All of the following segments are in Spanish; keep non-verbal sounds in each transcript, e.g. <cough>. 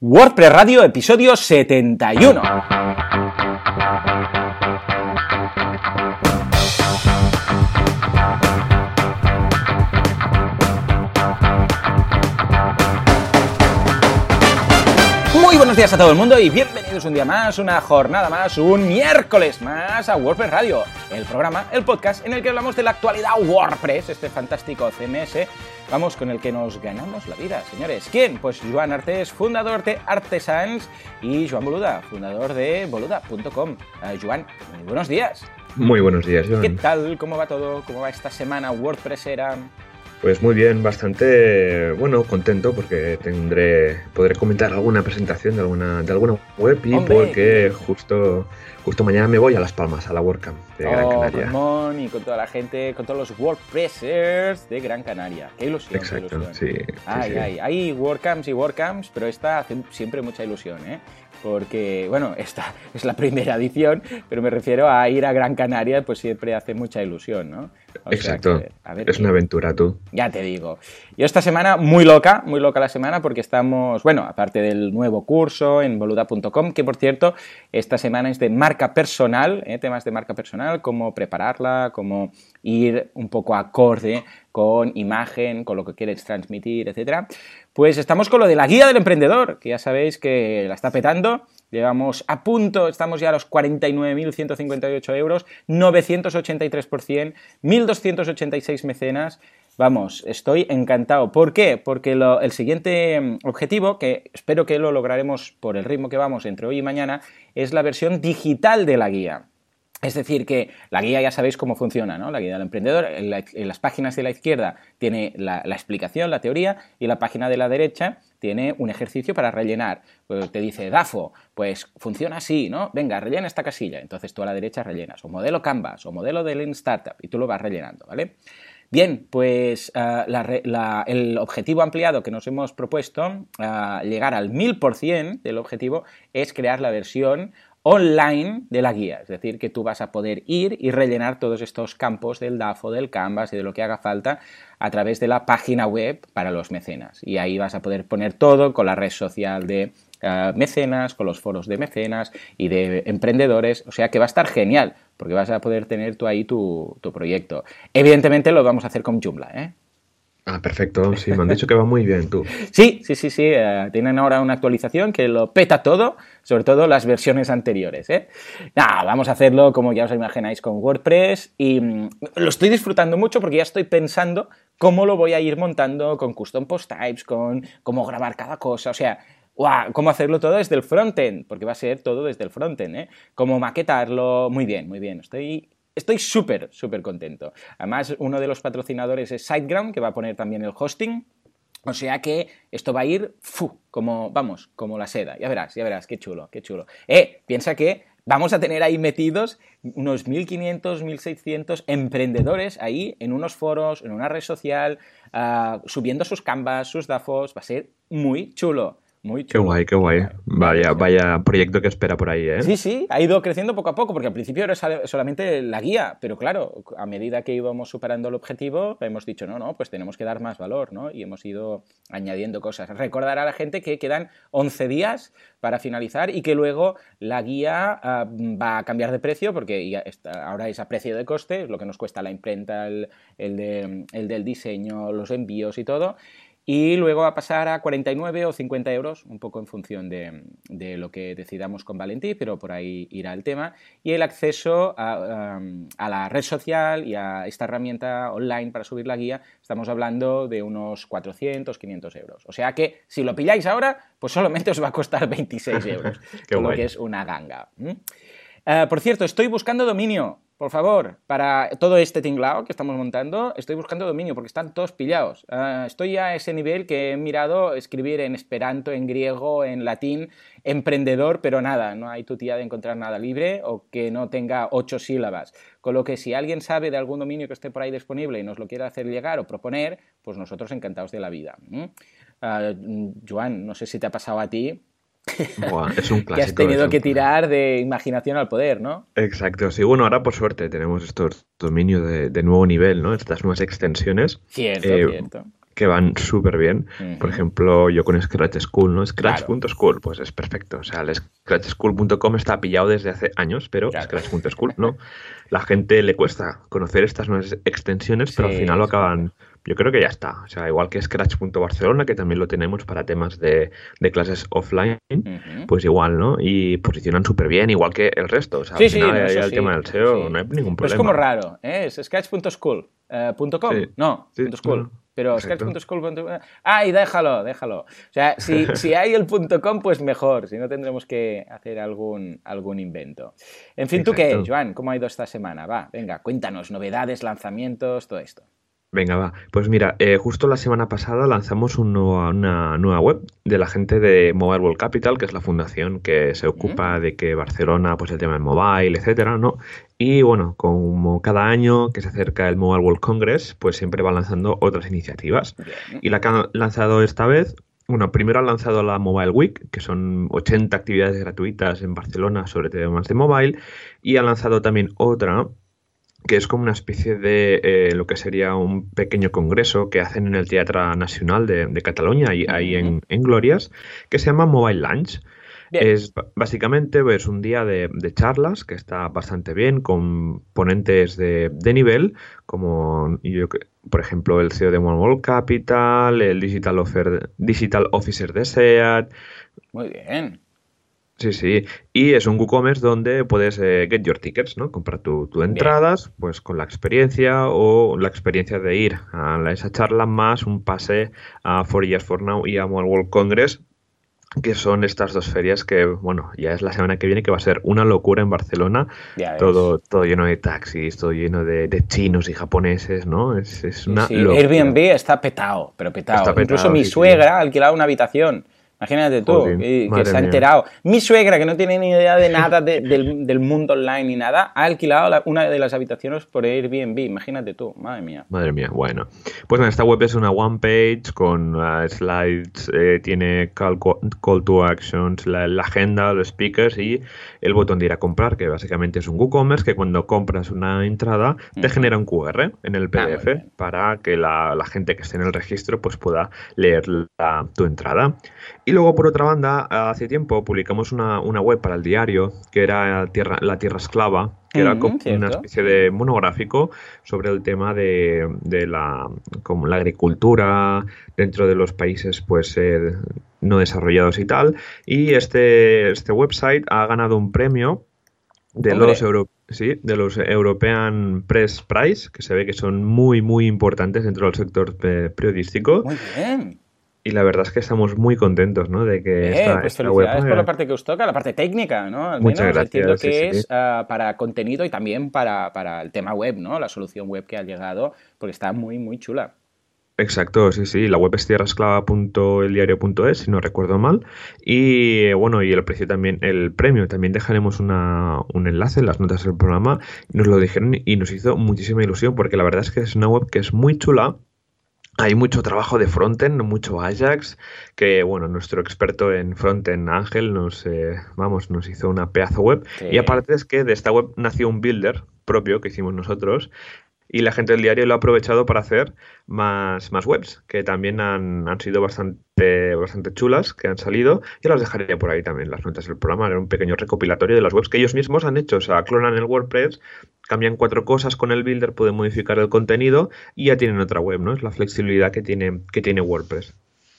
WordPress Radio, episodio 71. Buenos días a todo el mundo y bienvenidos un día más, una jornada más, un miércoles más a WordPress Radio, el programa, el podcast en el que hablamos de la actualidad WordPress, este fantástico CMS Vamos con el que nos ganamos la vida, señores. ¿Quién? Pues Joan Artes, fundador de Artesans, y Joan Boluda, fundador de boluda.com. Uh, Joan, muy buenos días. Muy buenos días, Joan. ¿Qué tal? ¿Cómo va todo? ¿Cómo va esta semana WordPressera? Pues muy bien, bastante bueno, contento porque tendré podré comentar alguna presentación de alguna de alguna web y porque justo justo mañana me voy a Las Palmas a la WordCamp de Gran oh, Canaria. Con y con toda la gente, con todos los WordPressers de Gran Canaria. Qué ilusión. Exacto, sí. Ay, ay, hay WordCamps y WordCamps, pero esta hace siempre mucha ilusión, ¿eh? Porque, bueno, esta <laughs> es la primera edición, pero me refiero a ir a Gran Canaria, pues siempre hace mucha ilusión, ¿no? Exacto. es una aventura tú. Ya te digo. Yo esta semana muy loca, muy loca la semana, porque estamos, bueno, aparte del nuevo curso en boluda.com, que por cierto, esta semana es de marca personal, ¿eh? temas de marca personal, cómo prepararla, cómo ir un poco acorde con imagen, con lo que quieres transmitir, etcétera. Pues estamos con lo de la guía del emprendedor, que ya sabéis que la está petando. Llegamos a punto, estamos ya a los 49.158 euros, 983%, 1.286 mecenas. Vamos, estoy encantado. ¿Por qué? Porque el siguiente mm, objetivo, que espero que lo lograremos por el ritmo que vamos entre hoy y mañana, es la versión digital de la guía. Es decir, que la guía ya sabéis cómo funciona, ¿no? La guía del emprendedor, en, las páginas de la izquierda tiene la, explicación, la teoría, y la página de la derecha tiene un ejercicio para rellenar. Pues te dice, DAFO, pues funciona así, ¿no? Venga, rellena esta casilla. Entonces tú a la derecha rellenas, o modelo Canvas, o modelo de Lean Startup, y tú lo vas rellenando, ¿vale? Bien, pues eh, el objetivo ampliado que nos hemos propuesto, uh, llegar al 1000% del objetivo, es crear la versión online de la guía, es decir, que tú vas a poder ir y rellenar todos estos campos del DAFO, del Canvas y de lo que haga falta a través de la página web para los mecenas. Y ahí vas a poder poner todo con la red social de eh, mecenas, con los foros de mecenas y de emprendedores, o sea que va a estar genial, porque vas a poder tener tú ahí tu, tu proyecto. Evidentemente lo vamos a hacer con Joomla, ¿eh? Ah, perfecto. Sí, me han dicho que va muy bien tú. <laughs> Sí, sí, sí, sí. Eh, tienen ahora una actualización que lo peta todo, sobre todo las versiones anteriores. ¿eh? Nada, vamos a hacerlo como ya os imagináis con WordPress y mm, lo estoy disfrutando mucho porque ya estoy pensando cómo lo voy a ir montando con custom post types, con cómo grabar cada cosa. O sea. ¿Cómo hacerlo todo desde el frontend? Porque va a ser todo desde el frontend, ¿eh? Cómo maquetarlo. Muy bien, muy bien. Estoy Estoy súper, súper contento. Además, uno de los patrocinadores es SiteGround, que va a poner también el hosting. O sea que esto va a ir, fu, como, vamos, como la seda. Ya verás, ya verás, qué chulo, qué chulo. Eh, piensa que vamos a tener ahí metidos unos 1.500, 1.600 emprendedores ahí en unos foros, en una red social, uh, subiendo sus canvas, sus dafos. Va a ser muy chulo. Muy Qué guay, qué guay. Vaya, vaya proyecto que espera por ahí, ¿eh? Sí, sí, ha ido creciendo poco a poco, porque al principio era solamente la guía, pero claro, a medida que íbamos superando el objetivo, hemos dicho, no, no, pues tenemos que dar más valor, ¿no? Y hemos ido añadiendo cosas. Recordar a la gente que quedan 11 días para finalizar y que luego la guía ah, va a cambiar de precio, porque ahora es a precio de coste, lo que nos cuesta la imprenta, el, el del diseño, los envíos y todo y luego va a pasar a 49 o 50 euros, un poco en función de, lo que decidamos con Valentí, pero por ahí irá el tema. Y el acceso a, la red social y a esta herramienta online para subir la guía, estamos hablando de unos 400, 500 euros. O sea que si lo pilláis ahora, pues solamente os va a costar 26 euros, <laughs> lo que es una ganga. Eh, por cierto, estoy buscando dominio por favor, para todo este tinglao que estamos montando, estoy buscando dominio porque están todos pillados. Ah, estoy a ese nivel que he mirado escribir en esperanto, en griego, en latín, emprendedor, pero nada, no hay tutía de encontrar nada libre o que no tenga ocho sílabas. Con lo que si alguien sabe de algún dominio que esté por ahí disponible y nos lo quiere hacer llegar o proponer, pues nosotros encantados de la vida. Uh, Joan, no sé si te ha pasado a ti, es un clásico. <laughs> que has tenido que tirar de imaginación al poder, ¿no? Exacto, sí. Bueno, ahora por suerte tenemos estos dominios de, nuevo nivel, ¿no? Estas nuevas extensiones. Cierto, eh, cierto. que van súper bien. Por ejemplo, yo con Scratch School, ¿no? Scratch.school, pues es perfecto. O sea, el scratchschool.com está pillado desde hace años, pero Scratch.school no. La gente le cuesta conocer estas nuevas extensiones, pero al final lo acaban. Yo creo que ya está. O sea, igual que Scratch.barcelona, que también lo tenemos para temas de, clases offline, pues igual, ¿no? Y posicionan súper bien, igual que el resto. O sea, al final, el tema del SEO no hay ningún problema. es como raro, ¿eh? Es scratch.school. Eh, no, .school. Pero Sketch.school. Ah, y déjalo, déjalo. O sea, si, <laughs> si hay el .com, pues mejor. Si no, tendremos que hacer algún, algún invento. En fin, ¿tú qué, Joan? ¿Cómo ha ido esta semana? Va, venga, cuéntanos, novedades, lanzamientos, todo esto. Venga, va. Pues mira, eh, justo la semana pasada lanzamos una nueva web de la gente de Mobile World Capital, que es la fundación que se ocupa de que Barcelona, pues el tema del mobile, etcétera, ¿no? Y bueno, como cada año que se acerca el Mobile World Congress, pues siempre va lanzando otras iniciativas. Y la que han lanzado esta vez bueno, primero han lanzado la Mobile Week, que son 80 actividades gratuitas en Barcelona sobre temas de mobile, y han lanzado también otra que es como una especie de eh, lo que sería un pequeño congreso que hacen en el Teatro Nacional de, Cataluña, ahí, ahí en, Glorias, que se llama Mobile Lunch. Es básicamente es un día de, charlas que está bastante bien, con ponentes de, nivel, como yo, por ejemplo el CEO de Mobile Capital, el Digital, Digital Officer de SEAT. Muy bien. Sí, sí. Y es un WooCommerce donde puedes eh, get your tickets, ¿no? Comprar tu, entradas, pues con la experiencia o la experiencia de ir a esa charla más un pase a For Years For Now y a World Congress, que son estas dos ferias que, bueno, ya es la semana que viene que va a ser una locura en Barcelona. todo, todo lleno de taxis, todo lleno de, chinos y japoneses, ¿no? Es, es una Airbnb está petado, pero petado. Incluso mi suegra ha alquilado una habitación Imagínate tú, que se ha enterado. Mi suegra, que no tiene ni idea de nada del, mundo online ni nada, ha alquilado una de las habitaciones por Airbnb. Imagínate tú, madre mía. Madre mía, bueno. Pues esta web es una one page con uh, slides, eh, tiene call, to actions, la, agenda, los speakers y el botón de ir a comprar, que básicamente es un WooCommerce que cuando compras una entrada te genera un QR en el ah, PDF para que la, gente que esté en el registro pues pueda leer tu entrada. Y luego, por otra banda, hace tiempo publicamos una, web para el diario que era Tierra, La Tierra Esclava, que era como una especie de monográfico sobre el tema de, la, como la agricultura dentro de los países pues eh, no desarrollados y tal. Y este, este website ha ganado un premio de los, sí, de los European Press Prize, que se ve que son muy, muy importantes dentro del sector eh, periodístico. Muy bien. Y la verdad es que estamos muy contentos, ¿no? De que eh, esta, pues felicidades por la parte que os toca, la parte técnica, ¿no? Al Muchas gracias. Entiendo que es ah, para contenido y también para, para, el tema web, ¿no? La solución web que ha llegado, porque está muy, muy chula. Exacto, sí, sí. La web es tierrasclava.eldiario.es, si no recuerdo mal. Y bueno, y el precio también, el premio, también dejaremos una, un enlace en las notas del programa. Nos lo dijeron y nos hizo muchísima ilusión, porque la verdad es que es una web que es muy chula hay mucho trabajo de frontend, mucho Ajax, que bueno, nuestro experto en frontend, Ángel, nos, eh, vamos, nos hizo una pedazo web. Y aparte es que de esta web nació un builder propio que hicimos nosotros, y la gente del diario lo ha aprovechado para hacer más, más webs, que también han, han, sido bastante, bastante chulas, que han salido, y las dejaré por ahí también, las notas del programa, era un pequeño recopilatorio de las webs que ellos mismos han hecho, o sea, clonan el WordPress, cambian cuatro cosas con el builder, pueden modificar el contenido y ya tienen otra web, ¿no? Es la flexibilidad que tiene, que tiene WordPress.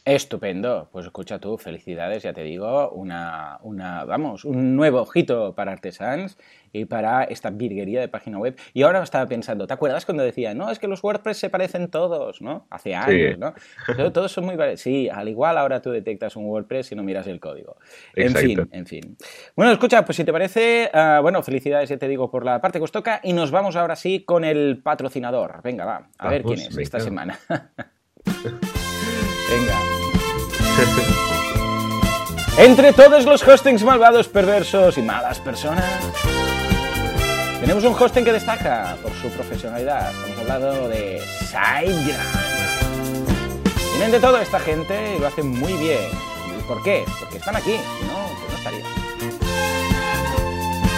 Estupendo, pues escucha tú, felicidades, ya te digo, una, una, vamos, un nuevo ojito para Artesans y para esta virguería de página web. Y ahora estaba pensando, ¿te acuerdas cuando decía, no, es que los WordPress se parecen todos, ¿no? Hace años, ¿no? Todos son muy parecidos. Sí, al igual ahora tú detectas un WordPress y no miras el código. En fin, en fin. Bueno, escucha, pues si te parece, ah, bueno, felicidades, ya te digo, por la parte que os toca y nos vamos ahora sí con el patrocinador. Venga, va, a ver quién es esta semana. <laughs> Venga. <laughs> Entre todos los hostings malvados, perversos y malas personas, tenemos un hosting que destaca por su profesionalidad. Estamos hablando de SiteGround. Tienen de todo esta gente y lo hacen muy bien. ¿Y por qué? Porque están aquí, si no, pues no estaría.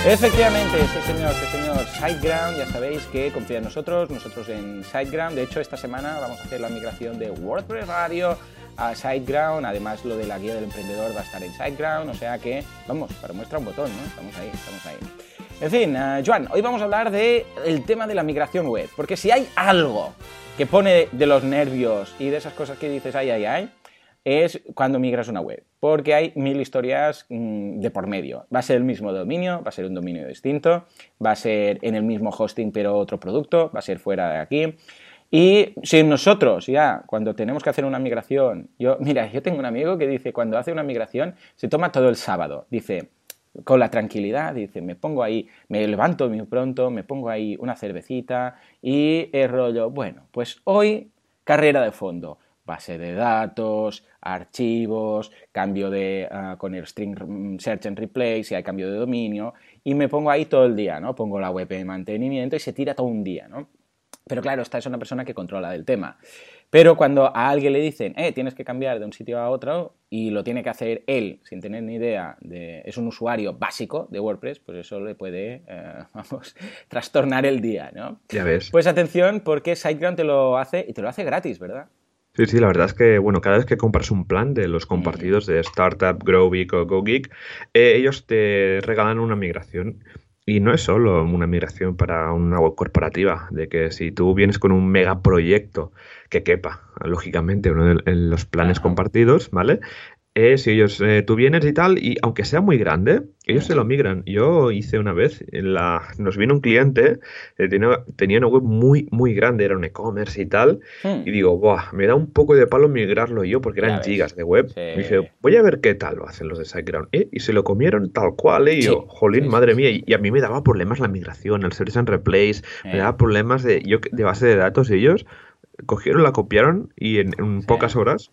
Efectivamente, sí señor, sí señor. SiteGround, ya sabéis que confía en nosotros, nosotros en SiteGround. De hecho, esta semana vamos a hacer la migración de WordPress Radio a SiteGround. Además, lo de la guía del emprendedor va a estar en SiteGround. O sea que, vamos, para muestra un botón, ¿no? Estamos ahí, estamos ahí. En fin, uh, Joan, hoy vamos a hablar del el tema de la migración web. Porque si hay algo que pone de los nervios y de esas cosas que dices, ay, ay, ay, es cuando migras una web, porque hay mil historias mmm, de por medio. Va a ser el mismo dominio, va a ser un dominio distinto, va a ser en el mismo hosting pero otro producto, va a ser fuera de aquí. Y si nosotros ya, cuando tenemos que hacer una migración, yo, mira, yo tengo un amigo que dice, cuando hace una migración, se toma todo el sábado, dice, con la tranquilidad, dice, me pongo ahí, me levanto muy pronto, me pongo ahí una cervecita y el rollo, bueno, pues hoy carrera de fondo base de datos, archivos, cambio de uh, con el string search and replace, si hay cambio de dominio, y me pongo ahí todo el día, ¿no? Pongo la web de mantenimiento y se tira todo un día, ¿no? Pero claro, esta es una persona que controla del tema. Pero cuando a alguien le dicen, eh, tienes que cambiar de un sitio a otro y lo tiene que hacer él sin tener ni idea, de, es un usuario básico de WordPress, pues eso le puede, eh, <laughs> vamos, trastornar el día, ¿no? Ya ves. Pues atención, porque SiteGround te lo hace y te lo hace gratis, ¿verdad? Sí, sí, la verdad es que, bueno, cada vez que compras un plan de los compartidos de Startup, GrowGeek o GoGeek, eh, ellos te regalan una migración. Y no es solo una migración para una web corporativa, de que si tú vienes con un megaproyecto que quepa, lógicamente, uno de los planes Ajá. compartidos, ¿vale? Eh, si ellos, eh, tú vienes y tal, y aunque sea muy grande, ellos se lo migran. Yo hice una vez, en la, nos vino un cliente, eh, tenía, tenía, una web muy, muy grande, era un e-commerce y tal, hmm. y digo, Buah, me da un poco de palo migrarlo yo, porque eran gigas de web. Sí. Y dije, voy a ver qué tal lo hacen los de SiteGround. ¿Eh? Y se lo comieron tal cual, ¿eh? y yo, sí. jolín, sí, madre mía, y, y, a mí me daba problemas la migración, el search and replace, me daba problemas de, yo, de base de datos, ellos cogieron, la copiaron, y en, en pocas horas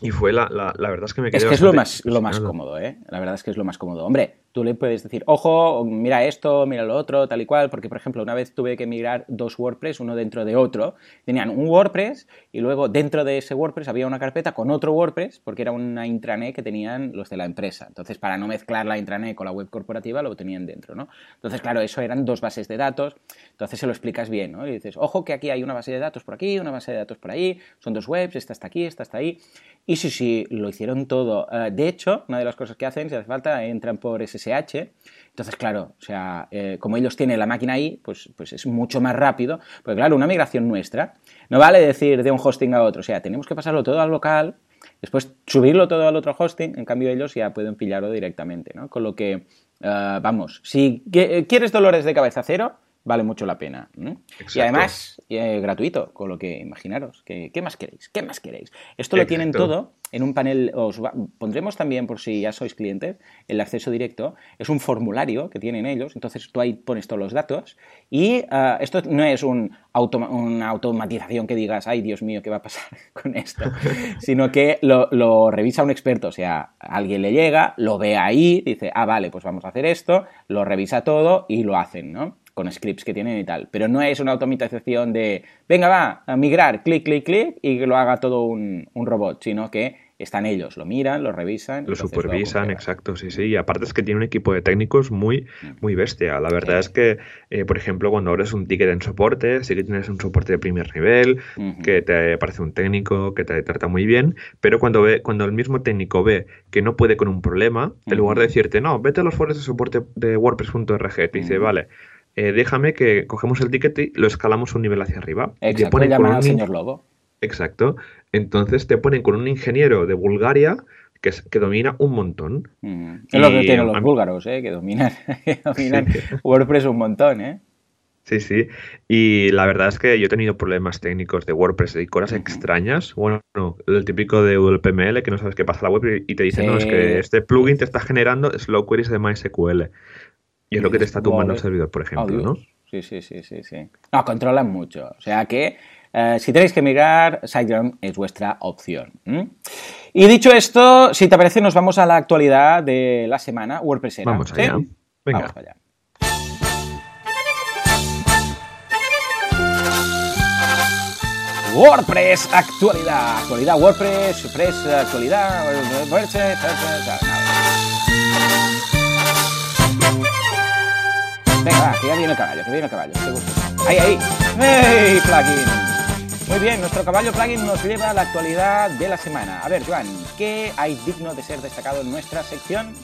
y fue la, la, la, verdad es que me quedé Es que es lo más, lo más cómodo, ¿eh? La verdad es que es lo más cómodo. Hombre, tú le puedes decir, ojo, mira esto, mira lo otro, tal y cual, porque, por ejemplo, una vez tuve que migrar dos WordPress, uno dentro de otro. Tenían un WordPress y luego dentro de ese WordPress había una carpeta con otro WordPress, porque era una intranet que tenían los de la empresa. Entonces, para no mezclar la intranet con la web corporativa, lo tenían dentro, ¿no? Entonces, claro, eso eran dos bases de datos. Entonces, se lo explicas bien, ¿no? Y dices, ojo, que aquí hay una base de datos por aquí, una base de datos por ahí, son dos webs, esta está aquí, esta está ahí. Y sí, sí, lo hicieron todo. Uh, de hecho, una de las cosas que hacen, si hace falta, entran por SSH. Entonces, claro, o sea, eh, como ellos tienen la máquina ahí, pues, pues es mucho más rápido. Porque, claro, una migración nuestra no vale decir de un hosting a otro. O sea, tenemos que pasarlo todo al local, después subirlo todo al otro hosting. En cambio, ellos ya pueden pillarlo directamente, ¿no? Con lo que, uh, vamos, si quieres dolores de cabeza cero, vale mucho la pena. ¿no? Y además, eh, gratuito, con lo que imaginaros. ¿qué, ¿Qué, más queréis? ¿Qué más queréis? Esto lo Exacto. tienen todo en un panel, os va, pondremos también, por si ya sois clientes, el acceso directo. Es un formulario que tienen ellos, entonces tú ahí pones todos los datos. Y uh, esto no es un auto, una automatización que digas, ay Dios mío, ¿qué va a pasar <laughs> con esto? <laughs> Sino que lo, lo revisa un experto, o sea, alguien le llega, lo ve ahí, dice, ah, vale, pues vamos a hacer esto, lo revisa todo y lo hacen, ¿no? Con scripts que tienen y tal. Pero no es una automatización de, venga, va, a migrar, clic, clic, clic, y que lo haga todo un, un robot, sino que están ellos, lo miran, lo revisan. Lo supervisan, lo exacto, sí, sí. Y aparte es que tiene un equipo de técnicos muy, muy bestia. La verdad sí. es que, eh, por ejemplo, cuando abres un ticket en soporte, sí que tienes un soporte de primer nivel, uh -huh. que te parece un técnico, que te trata muy bien, pero cuando ve, cuando el mismo técnico ve que no puede con un problema, uh -huh. en lugar de decirte, no, vete a los foros de soporte de WordPress.org, te dice, vale, eh, déjame que cogemos el ticket y lo escalamos un nivel hacia arriba. Exacto, y te ponen con un... al señor Lobo. Exacto. Entonces te ponen con un ingeniero de Bulgaria que, es, que domina un montón. Mm. Es lo que tienen los búlgaros, ¿eh? que dominan, <laughs> que dominan sí. WordPress un montón. ¿eh? Sí, sí. Y la verdad es que yo he tenido problemas técnicos de WordPress y cosas uh -huh. extrañas. Bueno, el típico de ULPML, que no sabes qué pasa en la web y te dicen, sí. no, es que este plugin te está generando slow queries de MySQL. Y es lo que te está tumbando el servidor, por ejemplo, ¿no? Sí, sí, sí, sí, sí. No, controlan mucho. O sea que eh, si tenéis que migrar, SiteGround es vuestra opción. ¿Mm? Y dicho esto, si te parece, nos vamos a la actualidad de la semana WordPress. Vamos allá. ¿sí? Venga. Vamos allá. WordPress actualidad, actualidad WordPress, WordPress actualidad, WordPress, viene el caballo, que viene el caballo. Ahí, ahí. ¡Hey, plugin! Muy bien, nuestro caballo plugin nos lleva a la actualidad de la semana. A ver, Joan, ¿qué hay digno de ser destacado en nuestra sección?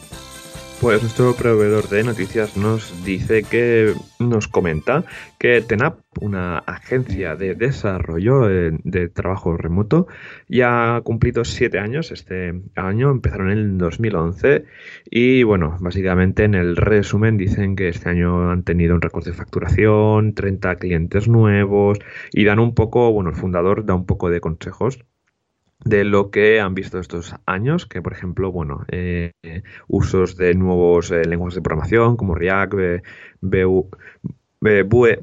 Pues nuestro proveedor de noticias nos dice que nos comenta que TENAP, una agencia de desarrollo eh, de trabajo remoto, ya ha cumplido siete años. Este año, empezaron en el 2011 y bueno, básicamente en el resumen dicen que este año han tenido un récord de facturación, 30 clientes nuevos y dan un poco, bueno, el fundador da un poco de consejos de lo que han visto estos años, que por ejemplo, bueno, eh, usos de nuevos eh, lenguajes de programación como React, Vue,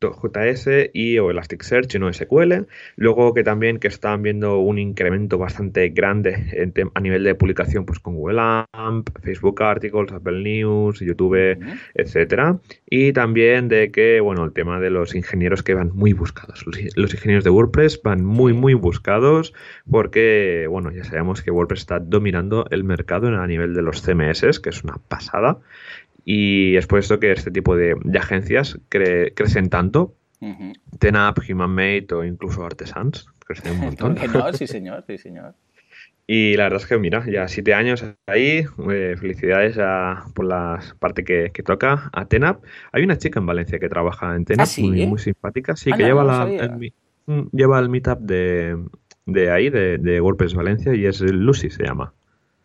JS y o Elasticsearch y no SQL. Luego que también que están viendo un incremento bastante grande a nivel de publicación pues con Google AMP, Facebook Articles, Apple News, YouTube, etcétera. Y también de que, bueno, el tema de los ingenieros que van muy buscados. Los, ingenieros de WordPress van muy, muy buscados porque, bueno, ya sabemos que WordPress está dominando el mercado a nivel de los CMS, que es una pasada. Y es por esto que este tipo de, agencias crecen tanto. TENAP, HumanMate o incluso Artesans. Crecen un montón. <laughs> sí señor, sí señor. Y la verdad es que, mira, ya siete años ahí. Eh, felicidades por la parte que, toca a TENAP. Hay una chica en Valencia que trabaja en TENAP, ¿Ah, muy, muy, simpática. Sí, que lleva, la, el, mm, lleva el meetup de, de ahí, de, de WordPress Valencia, y es Lucy, se llama.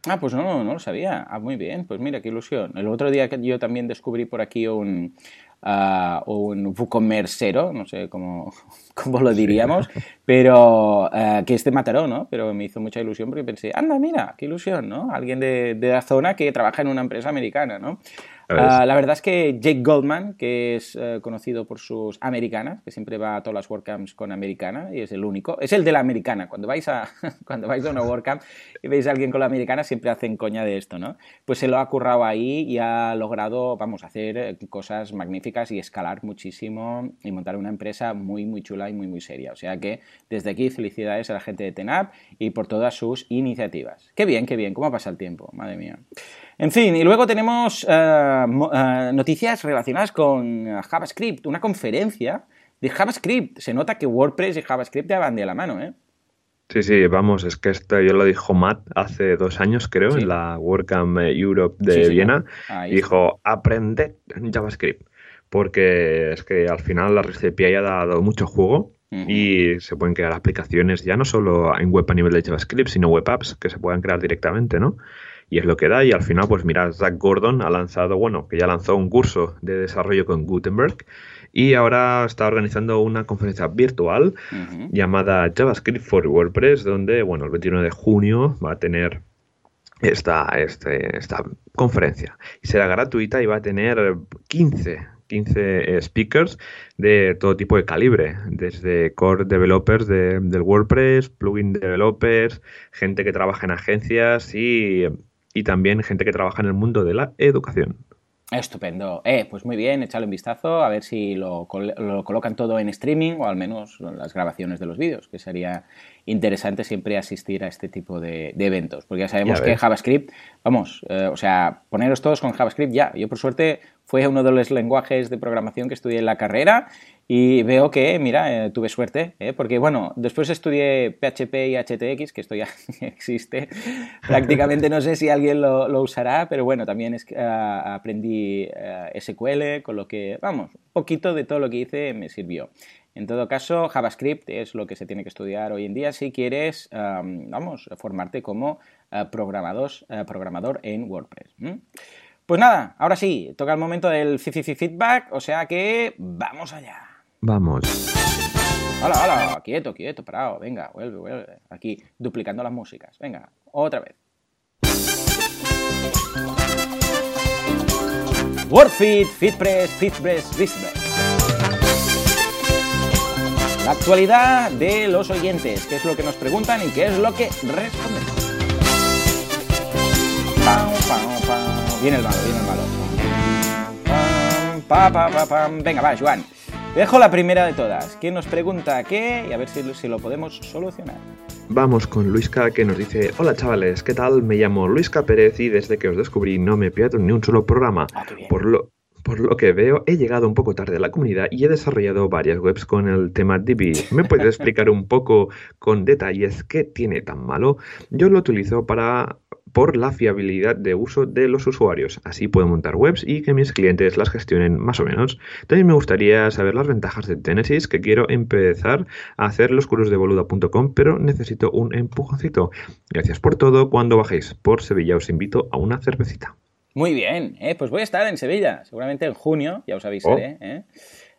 Ah, pues no, no lo sabía. Ah, muy bien. Pues mira, qué ilusión. El otro día que yo también descubrí por aquí un, uh, un WooCommercero, no sé cómo, <laughs> cómo lo diríamos, pero uh, que es de Mataró, ¿no? Pero me hizo mucha ilusión porque pensé, anda, mira, qué ilusión, ¿no? Alguien de, de la zona que trabaja en una empresa americana, ¿no? Ah, la verdad es que Jake Goldman, que es eh, conocido por sus americanas, que siempre va a todas las WordCamps con americana y es el único, es el de la americana. Cuando vais a, <laughs> cuando vais a una WordCamp y veis a alguien con la americana, siempre hacen coña de esto, ¿no? Pues se lo ha currado ahí y ha logrado, vamos, hacer eh, cosas magníficas y escalar muchísimo y montar una empresa muy, muy chula y muy, muy seria. O sea que desde aquí felicidades a la gente de TENAP y por todas sus iniciativas. Qué bien, qué bien, cómo pasa el tiempo, madre mía. En fin, y luego tenemos eh, eh, noticias relacionadas con eh, JavaScript, una conferencia de JavaScript. Se nota que WordPress y JavaScript ya van de la mano, ¿eh? Sí, sí, vamos, es que esto ya lo dijo Matt hace dos años, creo, en la WordCamp Europe de Viena. dijo, aprende JavaScript, porque es que al final la API ha dado mucho juego y se pueden crear aplicaciones ya no solo en web a nivel de JavaScript, sino web apps que se puedan crear directamente, ¿no? Y es lo que da. Y al final, pues mira, Zach Gordon ha lanzado, bueno, que ya lanzó un curso de desarrollo con Gutenberg y ahora está organizando una conferencia virtual llamada JavaScript for WordPress, donde, bueno, el 21 de junio va a tener esta, este, esta conferencia. Y será gratuita y va a tener 15, 15 eh, speakers de todo tipo de calibre, desde core developers de, del WordPress, plugin developers, gente que trabaja en agencias y y también gente que trabaja en el mundo de la educación. Estupendo. Eh, pues muy bien, échale un vistazo a ver si lo, colocan todo en streaming o al menos las grabaciones de los vídeos, que sería interesante siempre asistir a este tipo de, eventos, porque ya sabemos que JavaScript, vamos, eh, o sea, poneros todos con JavaScript ya. Yo por suerte fue uno de los lenguajes de programación que estudié en la carrera y veo que, mira, eh, tuve suerte, ¿eh? porque bueno, después estudié PHP y HTX, que esto ya <laughs> existe, prácticamente no sé si alguien lo, usará, pero bueno, también ah, aprendí ah, SQL, con lo que, vamos, un poquito de todo lo que hice me sirvió. En todo caso, JavaScript es lo que se tiene que estudiar hoy en día si quieres, vamos, formarte como ah, programador en WordPress. Pues nada, ahora sí, toca el momento del feedback, o sea que vamos allá. Vamos. Hola, hola, quieto, quieto, parado. Venga, vuelve, vuelve. Aquí, duplicando las músicas. Venga, otra vez. WordFeed, FeedPress, FeedPress, FeedPress. La actualidad de los oyentes, qué es lo que nos preguntan y qué es lo que respondemos. Viene el malo, viene el malo. Pam, pa, pa, Venga, va, Juan. Dejo la primera de todas. ¿Quién nos pregunta qué? Y a ver si, si lo podemos solucionar. Vamos con Luisca que nos dice, hola chavales, ¿qué tal? Me llamo Luisca Pérez y desde que os descubrí no me pierdo ni un solo programa. Ah, por, lo, por lo que veo, he llegado un poco tarde a la comunidad y he desarrollado varias webs con el tema Divi. ¿Me puedes <laughs> explicar un poco con detalles qué tiene tan malo? Yo lo utilizo para por la fiabilidad de uso de los usuarios. Así puedo montar webs y que mis clientes las gestionen más o menos. También me gustaría saber las ventajas de Genesis, que quiero empezar a hacer los cursos de boluda.com, pero necesito un empujoncito. Gracias por todo. Cuando bajéis por Sevilla os invito a una cervecita. Muy bien, ¿eh? pues voy a estar en Sevilla, seguramente en junio, ya os avisaré. Oh. ¿eh?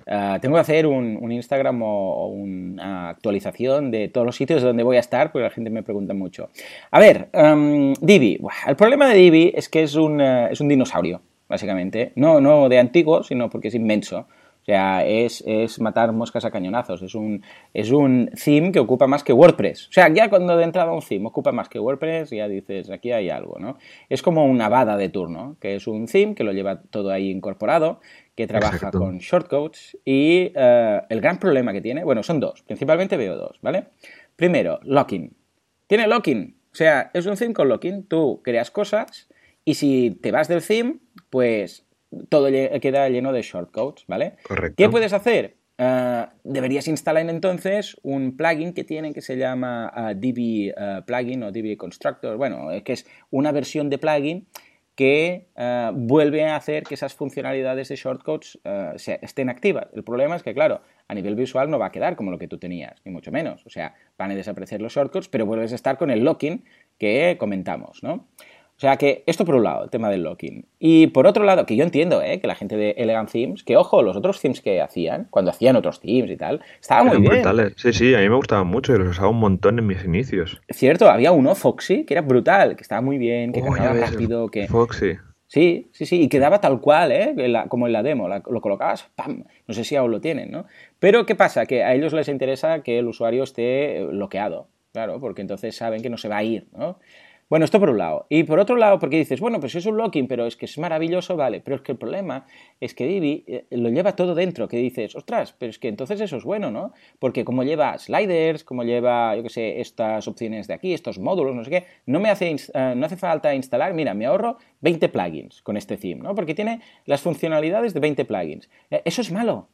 Ah, tengo que hacer un, Instagram o, una actualización de todos los sitios donde voy a estar, porque la gente me pregunta mucho. A ver, um, Divi. El problema de Divi es que es un, eh, es un dinosaurio, básicamente. No, no de antiguo, sino porque es inmenso. O sea, es, es, matar moscas a cañonazos. Es un, es un theme que ocupa más que WordPress. O sea, ya cuando de entrada un theme ocupa más que WordPress, ya dices, aquí hay algo, ¿no? Es como una bada de turno, que es un theme que lo lleva todo ahí incorporado, que trabaja con shortcodes y eh, el gran problema que tiene, bueno, son dos, principalmente veo dos, ¿vale? Primero, locking. Tiene locking. O sea, es un theme con locking. Tú creas cosas y si te vas del theme, pues todo queda lleno de shortcodes, ¿vale? Correcto. ¿Qué puedes hacer? Uh, deberías instalar entonces un plugin que tienen que se llama uh, DB uh, Plugin o DB Constructor, bueno, que es una versión de plugin que vuelve a hacer que esas funcionalidades de shortcodes estén activas. El problema es que, claro, a nivel visual no va a quedar como lo que tú tenías, ni mucho menos. O sea, van a desaparecer los shortcodes, pero vuelves a estar con el locking que comentamos, ¿no? O sea que esto por un lado, el tema del locking. Y por otro lado, que yo entiendo ¿eh? que la gente de Elegant Themes, que ojo, los otros themes que hacían, cuando hacían otros themes y tal, estaban muy bien. Brutales. Sí, sí, a mí me gustaban mucho y los usaba un montón en mis inicios. Cierto, había uno, Foxy, que era brutal, que estaba muy bien, que oh, rápido, que... Foxy. Sí, sí, sí, y quedaba tal cual, ¿eh? como en la demo, lo colocabas, ¡pam! No sé si aún lo tienen, ¿no? Pero ¿qué pasa? Que a ellos les interesa que el usuario esté bloqueado, claro, porque entonces saben que no se va a ir, ¿no? Bueno, esto por un lado. Y por otro lado, porque dices, bueno, pues es un locking, pero es que es maravilloso, vale. Pero es que el problema es que Divi eh, lo lleva todo dentro, que dices, ostras, pero es que entonces eso es bueno, ¿no? Porque como lleva sliders, como lleva, yo qué sé, estas opciones de aquí, estos módulos, no sé qué, no me hace, eh, no hace falta instalar, mira, me ahorro 20 plugins con este theme, ¿no? Porque tiene las funcionalidades de 20 plugins. Eh, eso es malo,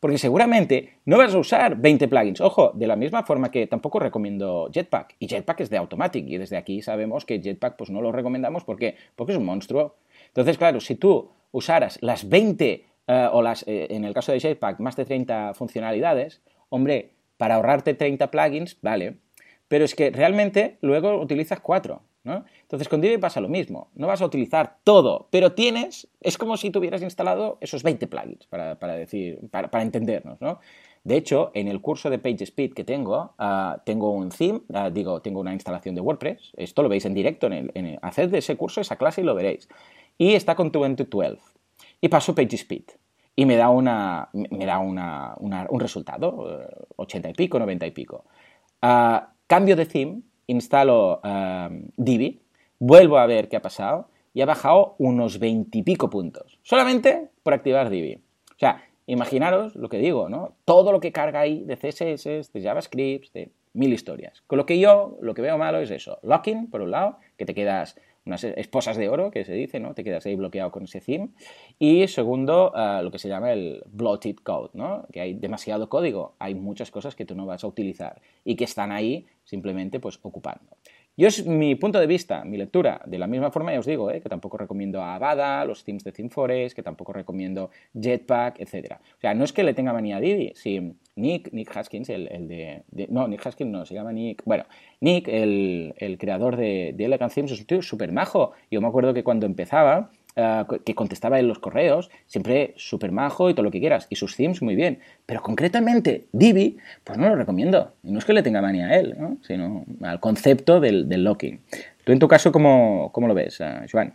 porque seguramente no vas a usar 20 plugins. Ojo, de la misma forma que tampoco recomiendo Jetpack. Y Jetpack es de Automatic. Y desde aquí sabemos que Jetpack pues, no lo recomendamos. ¿Por qué? Porque es un monstruo. Entonces, claro, si tú usaras las 20 eh, o las, eh, en el caso de Jetpack, más de 30 funcionalidades, hombre, para ahorrarte 30 plugins, vale. Pero es que realmente luego utilizas 4. Entonces con Divi pasa lo mismo, no vas a utilizar todo, pero tienes, es como si tuvieras instalado esos 20 plugins, para, decir, para, entendernos, ¿no? De hecho, en el curso de PageSpeed que tengo, ah, tengo un theme, ah, digo, tengo una instalación de WordPress, esto lo veis en directo, en el, haced de ese curso esa clase y lo veréis, y está con 2012, y paso PageSpeed, y me da, una, me da una, un resultado, 80 eh, y pico, 90 y pico. Ah, cambio de theme, instalo em, Divi, vuelvo a ver qué ha pasado y ha bajado unos veintipico puntos, solamente por activar Divi. O sea, imaginaros lo que digo, ¿no? Todo lo que carga ahí de CSS, de JavaScript, de mil historias. Con lo que yo, lo que veo malo es eso. Locking, por un lado, que te quedas unas esposas de oro, que se dice, ¿no? Te quedas ahí bloqueado con ese theme. Y segundo, eh, lo que se llama el bloated code, ¿no? Que hay demasiado código, hay muchas cosas que tú no vas a utilizar y que están ahí simplemente pues ocupando. Yo es mi punto de vista, mi lectura. De la misma forma, ya os digo, ¿eh? que tampoco recomiendo a Avada, los themes de ThemeForest, que tampoco recomiendo Jetpack, etc. O sea, no es que le tenga manía a Didi. Si Nick, Nick Haskins, el, de, No, Nick Haskins no, se llama Nick... Bueno, Nick, el, creador de, de Elegant Themes, es un tío súper majo. Yo me acuerdo que cuando empezaba eh, que contestaba en los correos, siempre súper majo y todo lo que quieras, y sus themes muy bien. Pero concretamente Divi, pues no lo recomiendo. Y no es que le tenga manía a él, sino al concepto del, locking. ¿Tú en tu caso cómo, lo ves, uh, Joan?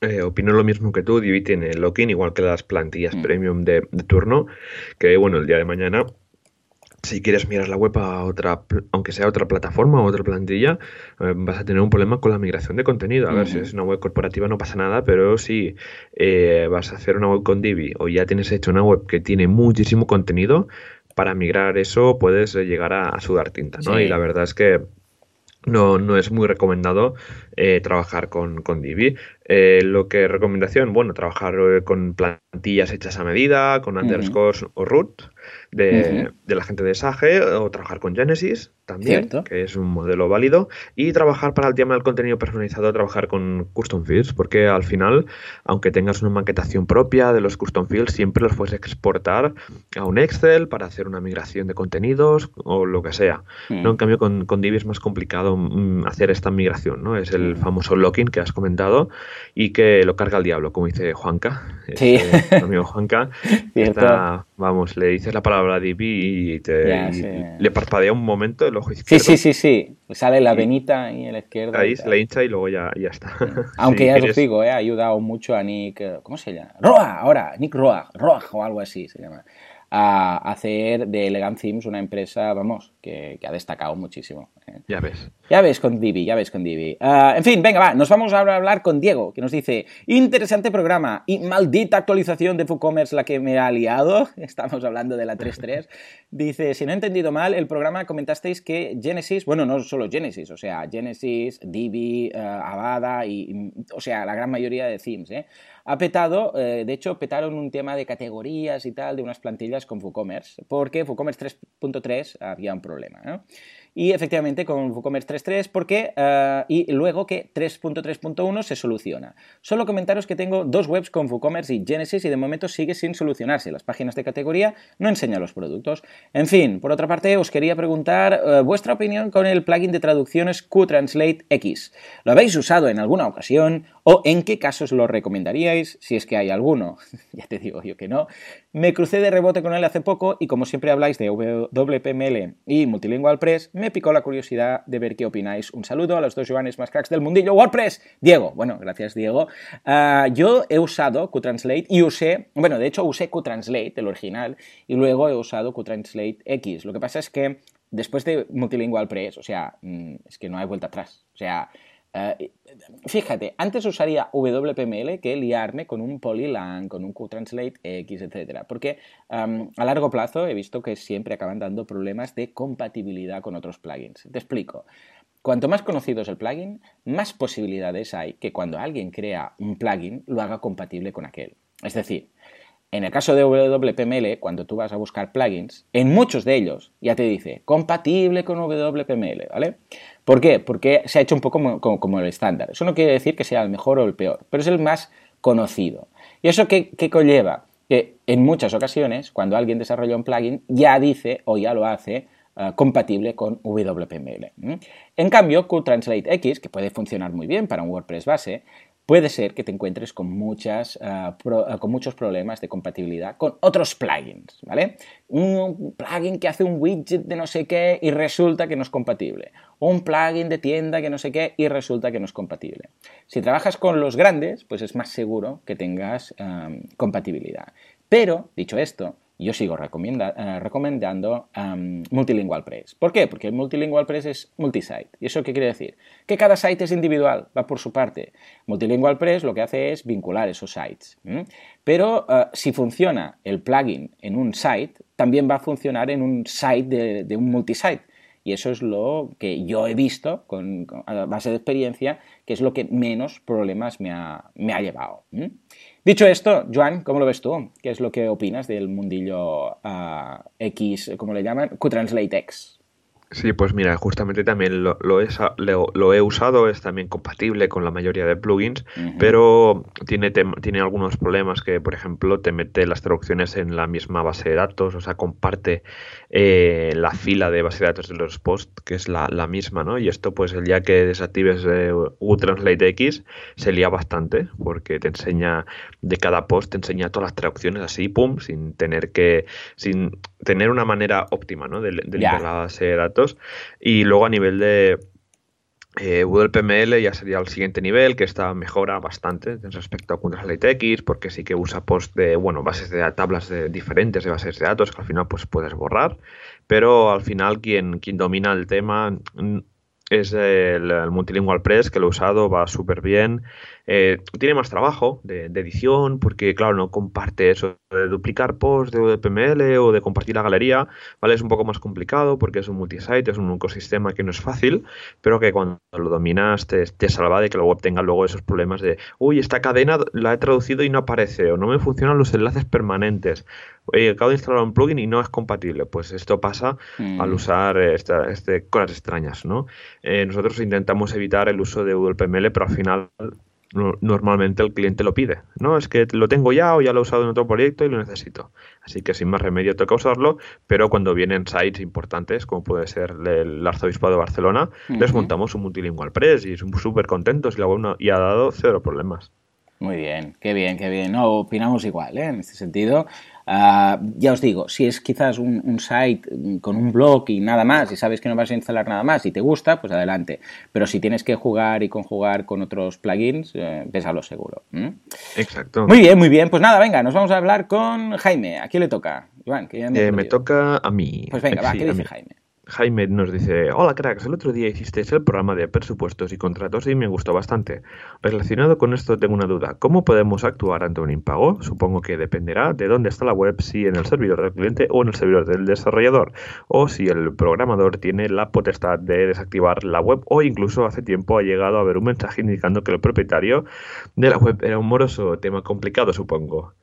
Eh, opino lo mismo que tú, Divi tiene locking, igual que las plantillas mm. premium de, de, turno, que bueno, el día de mañana si quieres mirar la web a otra, aunque sea otra plataforma o otra plantilla, eh, vas a tener un problema con la migración de contenido. A ver, si es una web corporativa no pasa nada, pero si eh, vas a hacer una web con Divi o ya tienes hecho una web que tiene muchísimo contenido, para migrar eso puedes llegar a, sudar tinta, ¿no? Y la verdad es que no, no es muy recomendado eh, trabajar con, con Divi. Eh, lo que recomendación, bueno, trabajar eh, con plantillas hechas a medida, con underscores o root de, la gente de Sage, o trabajar con Genesis también, que es un modelo válido, y trabajar para el tema del contenido personalizado, trabajar con custom fields, porque al final, aunque tengas una maquetación propia de los custom fields, siempre los puedes exportar a un Excel para hacer una migración de contenidos o lo que sea. ¿no? En cambio, con, con Divi es más complicado mm, hacer esta migración, ¿no? Es el famoso locking que has comentado y que lo carga el diablo, como dice Juanca, sí. Este, amigo Juanca. <laughs> vamos, le dices la palabra Divi y, te, le parpadea un momento el ojo izquierdo. Sí, sí, sí, sí. Sale la venita y en la izquierda. Ahí se la hincha y luego ya, ya está. <laughs> Aunque ya os digo, eh, ha ayudado mucho a Nick, eh, ¿cómo se llama? Roa, ahora, Nick Roa, Roa o algo así se llama a hacer de Elegant Themes una empresa, vamos, que, ha destacado muchísimo. ¿eh? Ya ves. Ya ves con Divi, ya ves con Divi. Ah, en fin, venga, va, nos vamos ahora a hablar con Diego, que nos dice, interesante programa y maldita actualización de WooCommerce la que me ha liado. <laughs> Estamos hablando de la 3.3. <laughs> Dice, si no he entendido mal, el programa comentasteis que Genesis, bueno, no solo Genesis, o sea, Genesis, Divi, uh, Avada y, o sea, la gran mayoría de themes, ¿eh? Ha petado, eh, de hecho, petaron un tema de categorías y tal, de unas plantillas con WooCommerce, porque WooCommerce 3.3 había un problema, ¿no? y efectivamente con WooCommerce 3.3 porque uh, y luego que 3.3.1 se soluciona. Solo comentaros que tengo dos webs con WooCommerce y Genesis y de momento sigue sin solucionarse. Las páginas de categoría no enseñan los productos. En fin, por otra parte os quería preguntar uh, vuestra opinión con el plugin de traducciones QTranslate X. ¿Lo habéis usado en alguna ocasión o en qué casos lo recomendaríais si es que hay alguno? <laughs> ya te digo yo que no. Me crucé de rebote con él hace poco y como siempre habláis de WPML y Multilingual Press, me picó la curiosidad de ver qué opináis. Un saludo a los dos Joanes más cracks del mundillo WordPress. Diego, bueno, gracias Diego. Ah, yo he usado QTranslate y usé, bueno, de hecho usé QTranslate, el original, y luego he usado QTranslate X. Lo que pasa es que después de Multilingual Press, o sea, mm, es que no hay vuelta atrás. O sea, eh, fíjate, antes usaría WPML que liarme con un Polylang, con un QTranslate X, etc. Porque a largo plazo he visto que siempre acaban dando problemas de compatibilidad con otros plugins. Te explico. Cuanto más conocido es el plugin, más posibilidades hay que cuando alguien crea un plugin lo haga compatible con aquel. Es decir, en el caso de WPML, cuando tú vas a buscar plugins, en muchos de ellos ya te dice compatible con WPML, ¿vale? ¿Por qué? Porque se ha hecho un poco como, el estándar. Eso no quiere decir que sea el mejor o el peor, pero es el más conocido. ¿Y eso qué, conlleva? Que en muchas ocasiones, cuando alguien desarrolla un plugin, ya dice o ya lo hace eh, compatible con WPML. En cambio, QTranslate X, que puede funcionar muy bien para un WordPress base, puede ser que te encuentres con, muchas, ah, ah, con muchos problemas de compatibilidad con otros plugins, ¿vale? Un plugin que hace un widget de no sé qué y resulta que no es compatible. Un plugin de tienda que no sé qué y resulta que no es compatible. Si trabajas con los grandes, pues es más seguro que tengas compatibilidad. Pero, dicho esto, yo sigo eh, recomendando Multilingual Press. ¿Por qué? Porque Multilingual Press es multisite. ¿Y eso qué quiere decir? Que cada site es individual, va por su parte. Multilingual Press lo que hace es vincular esos sites. Pero eh, si funciona el plugin en un site, también va a funcionar en un site de, un multisite. Y eso es lo que yo he visto con, a base de experiencia, que es lo que menos problemas me ha, llevado. Dicho esto, Joan, ¿cómo lo ves tú? ¿Qué es lo que opinas del mundillo ah, X, como le llaman? QTranslate X. Sí, pues mira, justamente también lo, lo, he, usado, es también compatible con la mayoría de plugins, pero tiene, tiene algunos problemas que, por ejemplo, te mete las traducciones en la misma base de datos, o sea, comparte eh, la fila de base de datos de los posts, que es la, misma, ¿no? Y esto, pues el día que desactives eh, UTranslate X, se lía bastante, porque te enseña, de cada post, te enseña todas las traducciones así, pum, sin tener que, sin tener una manera óptima, ¿no? De, de la base de datos y luego a nivel de eh, WPML ya sería el siguiente nivel, que está mejora bastante respecto a X, porque sí que usa post de, bueno, bases de tablas de, diferentes de bases de datos que al final pues puedes borrar, pero al final quien, quien domina el tema es el, Multilingual Press, que lo he usado, va súper bien. Eh, tiene más trabajo de, edición porque, claro, no comparte eso de duplicar posts de PML o de compartir la galería, ¿vale? Es un poco más complicado porque es un multisite, es un ecosistema que no es fácil, pero que cuando lo dominas te, te salva de que la web tenga luego esos problemas de, uy, esta cadena la he traducido y no aparece, o no me funcionan los enlaces permanentes, oye, acabo de instalar un plugin y no es compatible. Pues esto pasa al mm. usar esta, este, cosas extrañas, ¿no? Eh, nosotros intentamos evitar el uso de UDLPML, pero al final normalmente el cliente lo pide. No, es que lo tengo ya o ya lo he usado en otro proyecto y lo necesito. Así que sin más remedio toca usarlo, pero cuando vienen sites importantes, como puede ser el Arzobispado de Barcelona, les montamos un multilingual press y son súper contentos y la web y ha dado cero problemas. Muy bien, qué bien, qué bien. No, opinamos igual, ¿eh? En este sentido. Ah, ya os digo, si es quizás un, site con un blog y nada más, y sabes que no vas a instalar nada más y te gusta, pues adelante. Pero si tienes que jugar y conjugar con otros plugins, eh, pésalo seguro. Exacto. Muy bien, muy bien. Pues nada, venga, nos vamos a hablar con Jaime. ¿A quién le toca? Iván, que eh, me toca a mí. Pues venga, va, ¿qué dice Jaime? Jaime nos dice, hola cracks, el otro día hicisteis el programa de presupuestos y contratos y me gustó bastante. Relacionado con esto tengo una duda, ¿cómo podemos actuar ante un impago? Supongo que dependerá de dónde está la web, si en el servidor del cliente o en el servidor del desarrollador, o si el programador tiene la potestad de desactivar la web o incluso hace tiempo ha llegado a ver un mensaje indicando que el propietario de la web era un moroso, tema complicado supongo.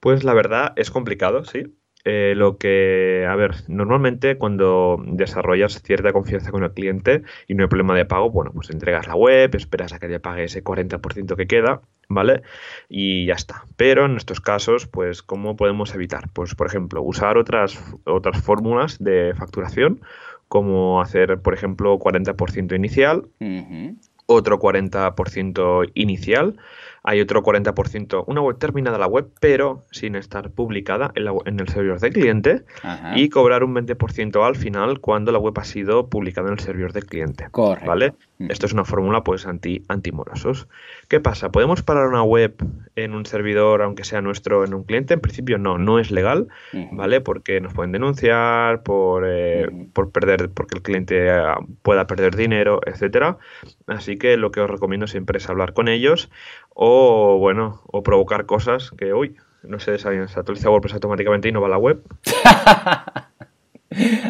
Pues la verdad es complicado, sí, eh, lo que, a ver, normalmente cuando desarrollas cierta confianza con el cliente y no hay problema de pago, bueno, pues entregas la web, esperas a que te pague ese 40% que queda, ¿vale? Y ya está. Pero en estos casos, pues, ¿cómo podemos evitar? Pues, por ejemplo, usar otras, otras fórmulas de facturación, como hacer, por ejemplo, 40% inicial, otro 40% inicial hay otro 40%, una web terminada la web, pero sin estar publicada en, el servidor de cliente y cobrar un 20% al final cuando la web ha sido publicada en el servidor de cliente. Correcto. ¿Vale? Esto es una fórmula pues anti antimorosos. ¿Qué pasa? ¿Podemos parar una web en un servidor aunque sea nuestro en un cliente? En principio no, no es legal, ¿vale? Porque nos pueden denunciar por, eh, por perder, porque el cliente ah, pueda perder dinero, etcétera. Así que lo que os recomiendo siempre es hablar con ellos o bueno, o provocar cosas que, uy, no sé, se actualiza WordPress automáticamente y no va a la web. <laughs>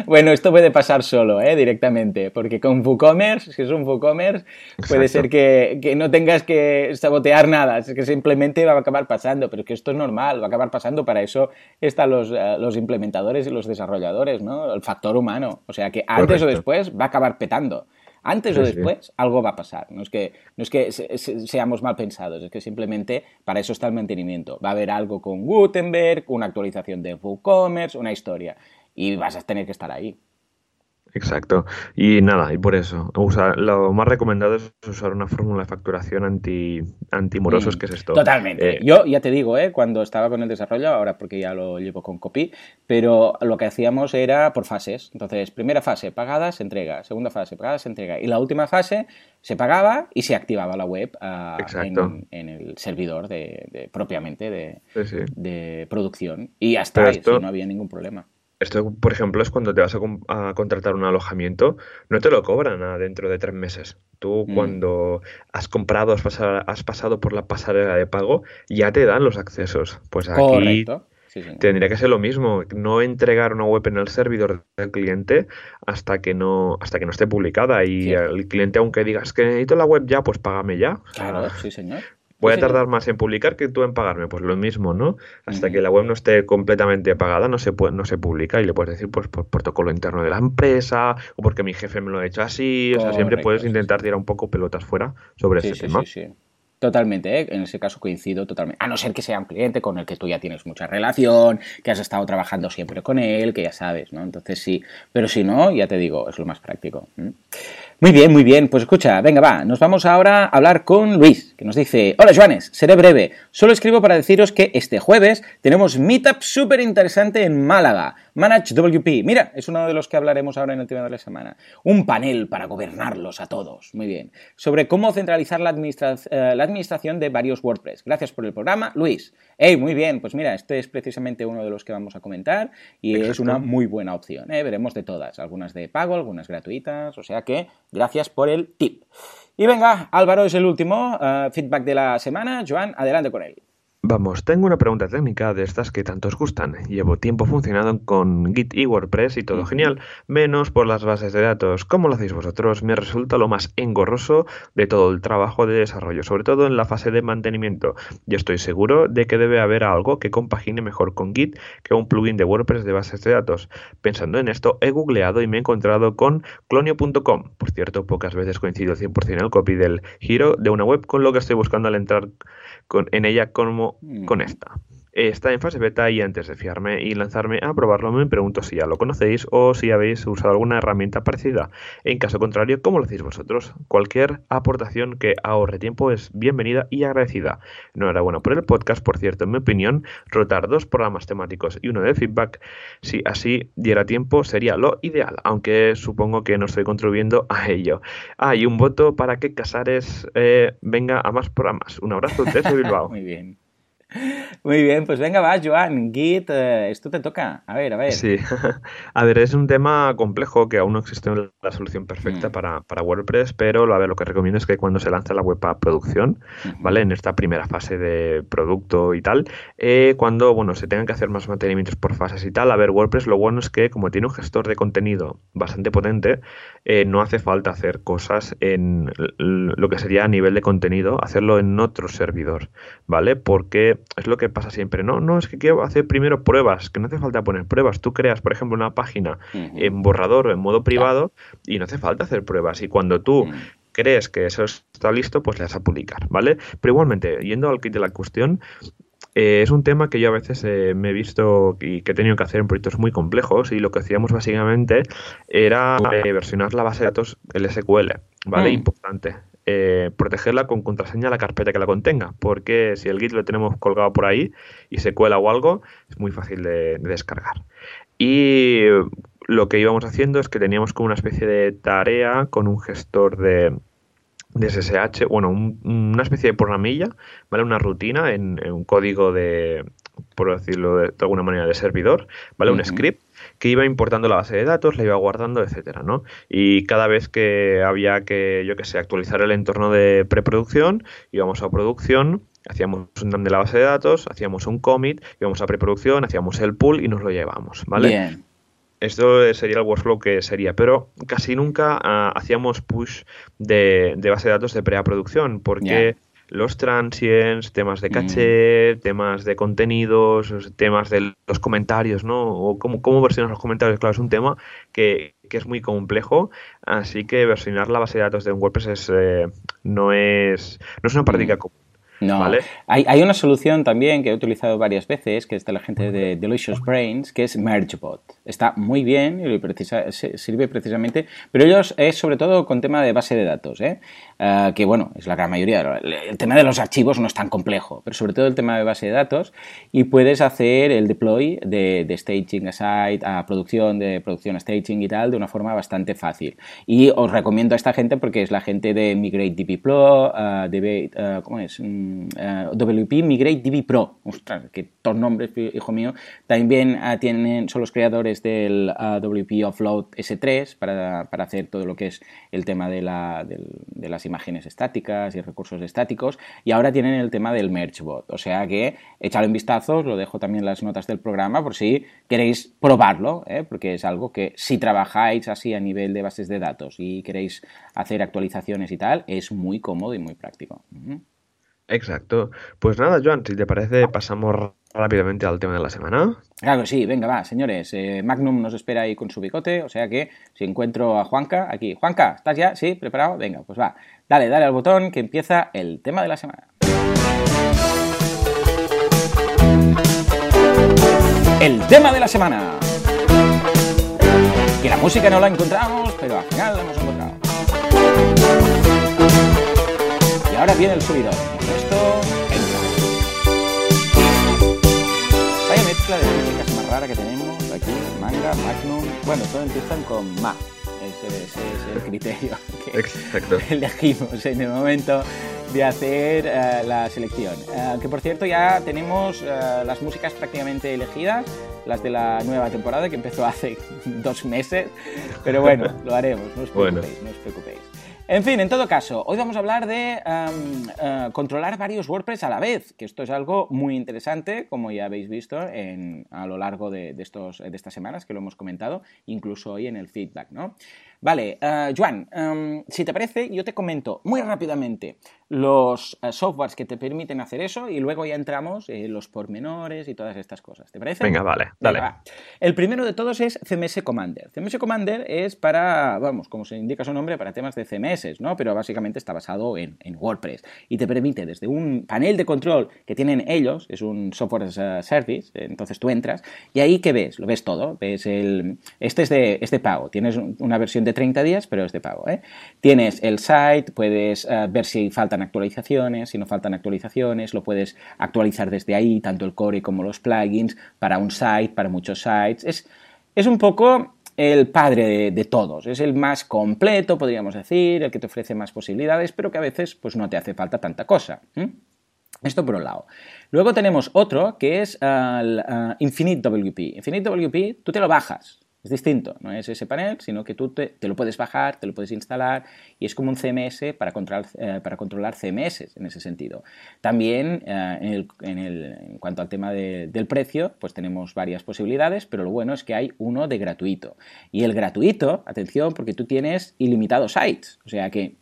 bueno, esto puede pasar solo, ¿eh? directamente, porque con WooCommerce, si es un WooCommerce, puede ser que, no tengas que sabotear nada, es que simplemente va a acabar pasando, pero es que esto es normal, va a acabar pasando, para eso están los, eh, los implementadores y los desarrolladores, ¿no? El factor humano, o sea que antes o después va a acabar petando. Antes o después algo va a pasar. No es que, no es que seamos mal pensados, es que simplemente para eso está el mantenimiento. Va a haber algo con Gutenberg, una actualización de WooCommerce, una historia. Y vas a tener que estar ahí. Exacto. Y nada, y por eso, lo más recomendado es usar una fórmula de facturación anti, antimorosos, mm, que es esto. Totalmente. Eh, Yo ya te digo, ¿eh? cuando estaba con el desarrollo, ahora porque ya lo llevo con copy, pero lo que hacíamos era por fases. Entonces, primera fase, pagada, se entrega. Segunda fase, pagada, se entrega. Y la última fase, se pagaba y se activaba la web ah, en, el servidor de, propiamente de, de, producción. Y hasta ahí, no había ningún problema. Esto, por ejemplo, es cuando te vas a, contratar un alojamiento, no te lo cobran dentro de tres meses. Tú mm. cuando has comprado, has pasado, has pasado por la pasarela de pago, ya te dan los accesos. Pues aquí tendría que ser lo mismo, no entregar una web en el servidor del cliente hasta que no, hasta que no esté publicada. Y el cliente, aunque digas que necesito la web ya, pues págame ya. Claro, sí, señor. Voy a tardar más en publicar que tú en pagarme, pues lo mismo, ¿no? Hasta que la web no esté completamente pagada, no se no se publica y le puedes decir pues por protocolo interno de la empresa o porque mi jefe me lo ha hecho así, o sea, siempre puedes intentar tirar un poco pelotas fuera sobre ese tema. Sí, sí. Totalmente, ¿eh? en ese caso coincido totalmente. A no ser que sea un cliente con el que tú ya tienes mucha relación, que has estado trabajando siempre con él, que ya sabes, ¿no? Entonces sí, pero si no, ya te digo, es lo más práctico. Muy bien, muy bien. Pues escucha, venga, va. Nos vamos ahora a hablar con Luis, que nos dice: Hola, Joanes, seré breve. Solo escribo para deciros que este jueves tenemos Meetup súper interesante en Málaga. Manage WP. Mira, es uno de los que hablaremos ahora en el tema de la semana. Un panel para gobernarlos a todos. Muy bien. Sobre cómo centralizar la, eh, la administración de varios WordPress. Gracias por el programa, Luis. Hey, muy bien. Pues mira, este es precisamente uno de los que vamos a comentar y es una muy buena opción. ¿eh? Veremos de todas. Algunas de pago, algunas gratuitas. O sea que Gracias por el tip. Y venga, Álvaro es el último eh, feedback de la semana. Joan, adelante con él. Vamos, tengo una pregunta técnica de estas que tanto os gustan. Llevo tiempo funcionando con Git y WordPress y todo genial, menos por las bases de datos. ¿Cómo lo hacéis vosotros? Me resulta lo más engorroso de todo el trabajo de desarrollo, sobre todo en la fase de mantenimiento. Y estoy seguro de que debe haber algo que compagine mejor con Git que un plugin de WordPress de bases de datos. Pensando en esto, he googleado y me he encontrado con clonio.com. Por cierto, pocas veces coincido 100% en el copy del giro de una web con lo que estoy buscando al entrar en ella como con esta. Está en fase beta y antes de fiarme y lanzarme a probarlo me pregunto si ya lo conocéis o si habéis usado alguna herramienta parecida. En caso contrario, ¿cómo lo hacéis vosotros? Cualquier aportación que ahorre tiempo es bienvenida y agradecida. Enhorabuena por el podcast, por cierto, en mi opinión, rotar dos programas temáticos y uno de feedback, si así diera tiempo, sería lo ideal, aunque supongo que no estoy contribuyendo a ello. Ah, y un voto para que Casares eh, venga a más programas. Un abrazo desde <laughs> Bilbao. Muy bien. Muy bien, pues venga, va, Joan, Git, eh, esto te toca. A ver, a ver. Sí, <laughs> a ver, es un tema complejo que aún no existe la solución perfecta mm. para, para, WordPress, pero a ver, lo que recomiendo es que cuando se lanza la web a producción, ¿vale? En esta primera fase de producto y tal, eh, cuando, bueno, se tengan que hacer más mantenimientos por fases y tal, a ver, WordPress lo bueno es que como tiene un gestor de contenido bastante potente, eh, no hace falta hacer cosas en lo que sería a nivel de contenido, hacerlo en otro servidor, ¿vale? Porque es lo que pasa siempre, ¿no? No, es que quiero hacer primero pruebas, que no hace falta poner pruebas. Tú creas, por ejemplo, una página en borrador o en modo privado y no hace falta hacer pruebas. Y cuando tú crees que eso está listo, pues le vas a publicar, ¿vale? Pero igualmente, yendo al kit de la cuestión, eh, es un tema que yo a veces eh, me he visto y que he tenido que hacer en proyectos muy complejos y lo que hacíamos básicamente era eh, versionar la base de datos SQL, ¿vale? Mm. Importante. Protegerla con contraseña la carpeta que la contenga, porque si el Git lo tenemos colgado por ahí y se cuela o algo, es muy fácil de, de descargar. Y lo que íbamos haciendo es que teníamos como una especie de tarea con un gestor de, de SSH, bueno, una especie de programilla, ¿vale? Una rutina en, un código de, por decirlo de, alguna manera, de servidor, ¿vale? Un script que iba importando la base de datos, la iba guardando, etcétera, ¿no? Y cada vez que había que, yo que sé, actualizar el entorno de preproducción, íbamos a producción, hacíamos un dump de la base de datos, hacíamos un commit, íbamos a preproducción, hacíamos el pull y nos lo llevamos, ¿vale? Bien. Esto sería el workflow que sería, pero casi nunca ah, hacíamos push de, base de datos de preproducción, porque los transients, temas de caché, mm. temas de contenidos, temas de los comentarios, ¿no? O cómo, cómo versionar los comentarios, claro, es un tema que, es muy complejo, así que versionar la base de datos de un WordPress eh, no, es, no es una práctica mm. común. No, hay, una solución también que he utilizado varias veces, que es de la gente de Delicious Brains, que es MergeBot. Está muy bien y sirve precisamente, pero ellos es sobre todo con tema de base de datos, ¿eh? Ah, que bueno, es la gran mayoría. El tema de los archivos no es tan complejo, pero sobre todo el tema de base de datos y puedes hacer el deploy de, staging a site, a producción, de producción a staging y tal, de una forma bastante fácil. Y os recomiendo a esta gente porque es la gente de MigrateDB Pro, uh, uh, ¿cómo es? Mm, WP Migrate DB Pro. Ostras, que todos nombres, hijo mío. También ah, tienen, son los creadores del ah, WP Offload S3 para, hacer todo lo que es el tema de, la, de, las imágenes estáticas y recursos estáticos. Y ahora tienen el tema del MergeBot. O sea que echadle un vistazo, lo dejo también en las notas del programa por si queréis probarlo, ¿eh? porque es algo que si trabajáis así a nivel de bases de datos y queréis hacer actualizaciones y tal, es muy cómodo y muy práctico. Exacto. Pues nada, Joan, si te parece, pasamos rápidamente al tema de la semana. Claro, sí, venga, va, señores. Eh, Magnum nos espera ahí con su bicote, o sea que si encuentro a Juanca, aquí. Juanca, ¿estás ya? ¿Sí? ¿Preparado? Venga, pues va. Dale, dale al botón que empieza el tema de la semana. El tema de la semana. Que la música no la encontramos, pero al final la hemos encontrado. Y ahora viene el subidor. Rara que tenemos aquí, manga, magnum. Bueno, todos empiezan con ma. Ese, es el criterio <laughs> que Exacto. <laughs> elegimos en el momento. de hacer eh, la selección. Eh, que por cierto ya tenemos eh, las músicas prácticamente elegidas, las de la nueva temporada que empezó hace <laughs> dos meses, pero bueno, lo haremos, no os preocupéis, no os preocupéis. En fin, en todo caso, hoy vamos a hablar de em, controlar varios WordPress a la vez, que esto es algo muy interesante, como ya habéis visto a lo largo de, estos, de estas semanas que lo hemos comentado, incluso hoy en el feedback, ¿no? Vale, uh, Joan, em, si te parece, yo te comento muy rápidamente los uh, softwares que te permiten hacer eso y luego ya entramos en los pormenores y todas estas cosas. ¿Te parece? Venga, vale, dale. El primero de todos es CMS Commander. CMS Commander es para, vamos, como se indica su nombre, para temas de CMS, ¿no? Pero básicamente está basado en, WordPress y te permite desde un panel de control que tienen ellos, es un software as a service, entonces tú entras y ahí ¿qué ves? Lo ves todo. Ves el, este es de, es de pago, tienes una versión de 30 días, pero es de pago. ¿eh? Tienes el site, puedes eh, ver si faltan actualizaciones, si no faltan actualizaciones, lo puedes actualizar desde ahí, tanto el core como los plugins, para un site, para muchos sites. Es, es un poco el padre de, todos, es el más completo, podríamos decir, el que te ofrece más posibilidades, pero que a veces pues, no te hace falta tanta cosa. Esto por un lado. Luego tenemos otro que es el Infinite WP. Infinite WP, tú te lo bajas, es distinto, no es ese panel, sino que tú te, lo puedes bajar, te lo puedes instalar y es como un CMS para controlar, eh, para controlar CMS en ese sentido. También eh, en, cuanto al tema del precio, pues tenemos varias posibilidades, pero lo bueno es que hay uno de gratuito. Y el gratuito, atención, porque tú tienes ilimitados sites, o sea que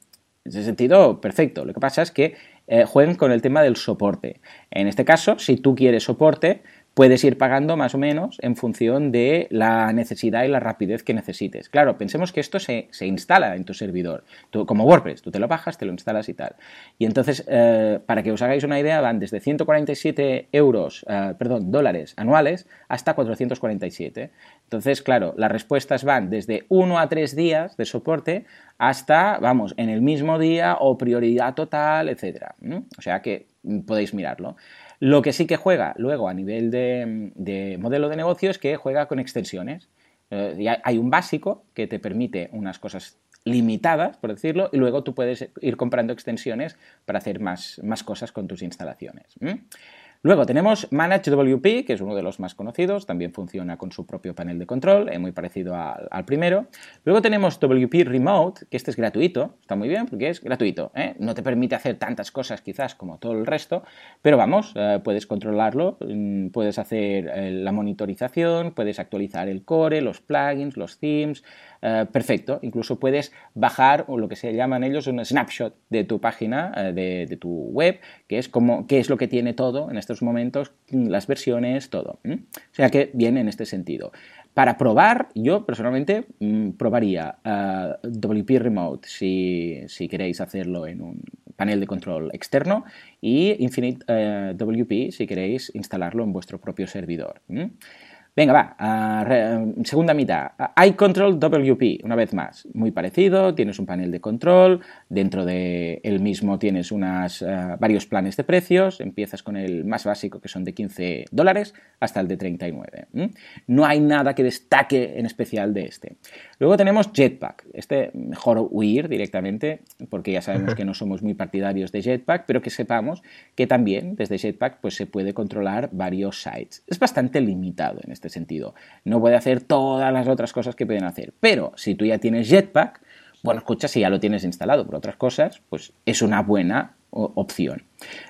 en ese sentido, perfecto. Lo que pasa es que eh, jueguen con el tema del soporte. En este caso, si tú quieres soporte, puedes ir pagando más o menos en función de la necesidad y la rapidez que necesites. Claro, pensemos que esto se, instala en tu servidor, como WordPress, tú te lo bajas, te lo instalas y tal. Y entonces, eh, para que os hagáis una idea, van desde 147 euros, eh, perdón, dólares anuales hasta 447. Entonces, claro, las respuestas van desde 1 a 3 días de soporte hasta, vamos, en el mismo día o prioridad total, etc. O sea que mm, podéis mirarlo. Lo que sí que juega luego a nivel de, modelo de negocio es que juega con extensiones. Eh, hay un básico que te permite unas cosas limitadas, por decirlo, y luego tú puedes ir comprando extensiones para hacer más, cosas con tus instalaciones. Luego tenemos ManageWP, que es uno de los más conocidos, también funciona con su propio panel de control, es muy parecido al, primero. Luego tenemos WP Remote, que este es gratuito, está muy bien porque es gratuito, ¿eh? no te permite hacer tantas cosas quizás como todo el resto, pero vamos, eh, puedes controlarlo, mm, puedes hacer eh, la monitorización, puedes actualizar el core, los plugins, los themes, perfecto, incluso puedes bajar lo que se llaman ellos un snapshot de tu página, de, tu web, que es como qué es lo que tiene todo en estos momentos, las versiones, todo. O sea que bien en este sentido. Para probar, yo personalmente mm, probaría uh, WP Remote si, queréis hacerlo en un panel de control externo y Infinite WP si queréis instalarlo en vuestro propio servidor. Venga, va, segunda mitad. iControl WP, una vez más, muy parecido, tienes un panel de control, dentro de él mismo tienes unas, eh, varios planes de precios, empiezas con el más básico que son de 15 dólares hasta el de 39. No hay nada que destaque en especial de este. Luego tenemos Jetpack, este mejor huir directamente, porque ya sabemos que no <laughs> somos muy partidarios de Jetpack, pero que sepamos que también desde Jetpack pues, se puede controlar varios sites. Es bastante limitado en este este sentido. No puede hacer todas las otras cosas que pueden hacer. Pero si tú ya tienes Jetpack, bueno, escucha, si ya lo tienes instalado por otras cosas, pues es una buena opción.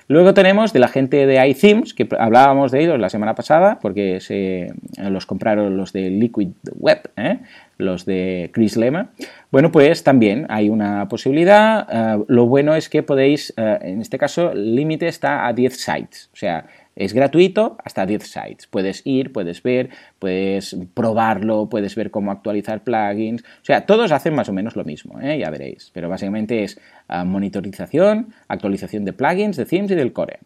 Luego tenemos de la gente de iThemes, que hablábamos de ellos la semana pasada, porque se los compraron los de Liquid Web, ¿eh? los de Chris Lema. Bueno, pues también hay una posibilidad. Eh, lo bueno es que podéis, eh, en este caso, el límite está a 10 sites. O sea, es gratuito hasta 10 sites. Puedes ir, puedes ver, puedes probarlo, puedes ver cómo actualizar plugins. O sea, todos hacen más o menos lo mismo, ¿eh? ya veréis. Pero básicamente es ah, monitorización, actualización de plugins, de themes y del core.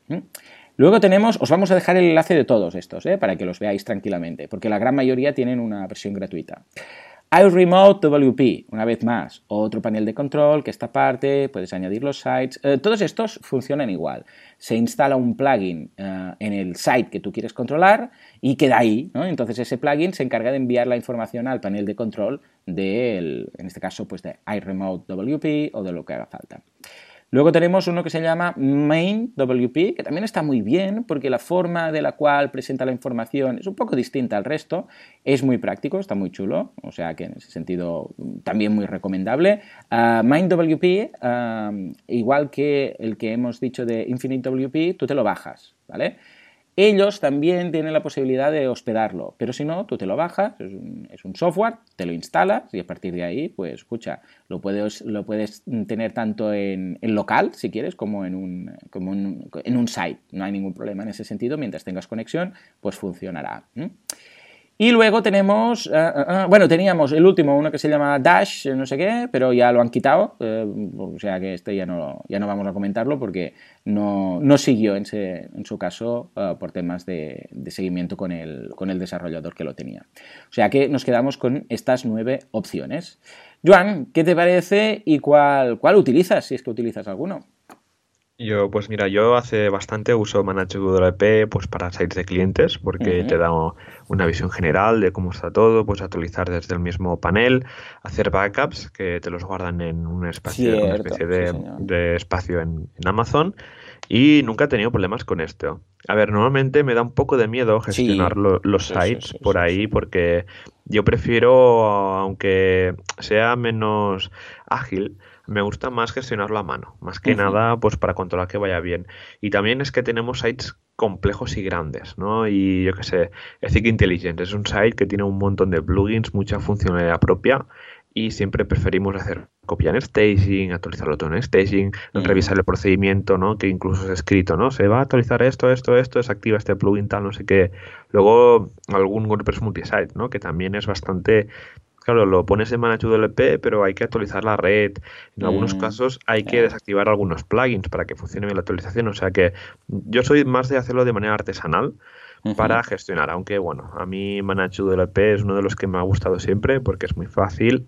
Luego tenemos, os vamos a dejar el enlace de todos estos, ¿eh? para que los veáis tranquilamente, porque la gran mayoría tienen una versión gratuita iRemote WP, una vez más, otro panel de control que esta parte, puedes añadir los sites. Eh, todos estos funcionan igual. Se instala un plugin eh, en el site que tú quieres controlar y queda ahí. Entonces ese plugin se encarga de enviar la información al panel de control del, en este caso, pues de iRemote WP o de lo que haga falta. Luego tenemos uno que se llama MainWP, que también está muy bien porque la forma de la cual presenta la información es un poco distinta al resto. Es muy práctico, está muy chulo, o sea que en ese sentido también muy recomendable. Uh, MindWP, igual que el que hemos dicho de InfiniteWP, tú te lo bajas, ¿vale? Ellos también tienen la posibilidad de hospedarlo, pero si no, tú te lo bajas, es un, software, te lo instalas y a partir de ahí, pues escucha, lo puedes, lo puedes tener tanto en, local, si quieres, como, en un, como en un site. No hay ningún problema en ese sentido, mientras tengas conexión, pues funcionará. Y luego tenemos, eh, eh, eh, bueno, teníamos el último, uno que se llama Dash, no sé qué, pero ya lo han quitado, o sea que este ya no, ya no vamos a comentarlo porque no, no siguió en, su caso por temas de, de, seguimiento con el, con el desarrollador que lo tenía. O sea que nos quedamos con estas nueve opciones. Joan, ¿qué te parece y cuál, cuál utilizas, si es que utilizas alguno? Yo, pues mira, yo hace bastante uso ManageWP pues para sites de clientes porque te da una visión general de cómo está todo, puedes actualizar desde el mismo panel, hacer backups que te los guardan en un espacio, una especie de, espacio en, Amazon y nunca he tenido problemas con esto. A ver, normalmente me da un poco de miedo gestionar los sites por ahí porque yo prefiero, aunque sea menos ágil, me gusta más gestionarlo a mano, más que nada pues para controlar que vaya bien. Y también es que tenemos sites complejos y grandes, ¿no? Y yo qué sé, Ethic Intelligence es un site que tiene un montón de plugins, mucha funcionalidad propia y siempre preferimos hacer copia en staging, actualizarlo todo en staging, revisar el procedimiento, ¿no? Que incluso es escrito, ¿no? Se va a actualizar esto, esto, esto, desactiva este plugin tal, no sé qué. Luego algún WordPress multisite, ¿no? Que también es bastante Claro, lo pones en ManageWP, pero hay que actualizar la red. En algunos mm, casos hay que desactivar algunos plugins para que funcione bien la actualización. O sea que yo soy más de hacerlo de manera artesanal para gestionar. Aunque bueno, a mí ManageWP es uno de los que me ha gustado siempre porque es muy fácil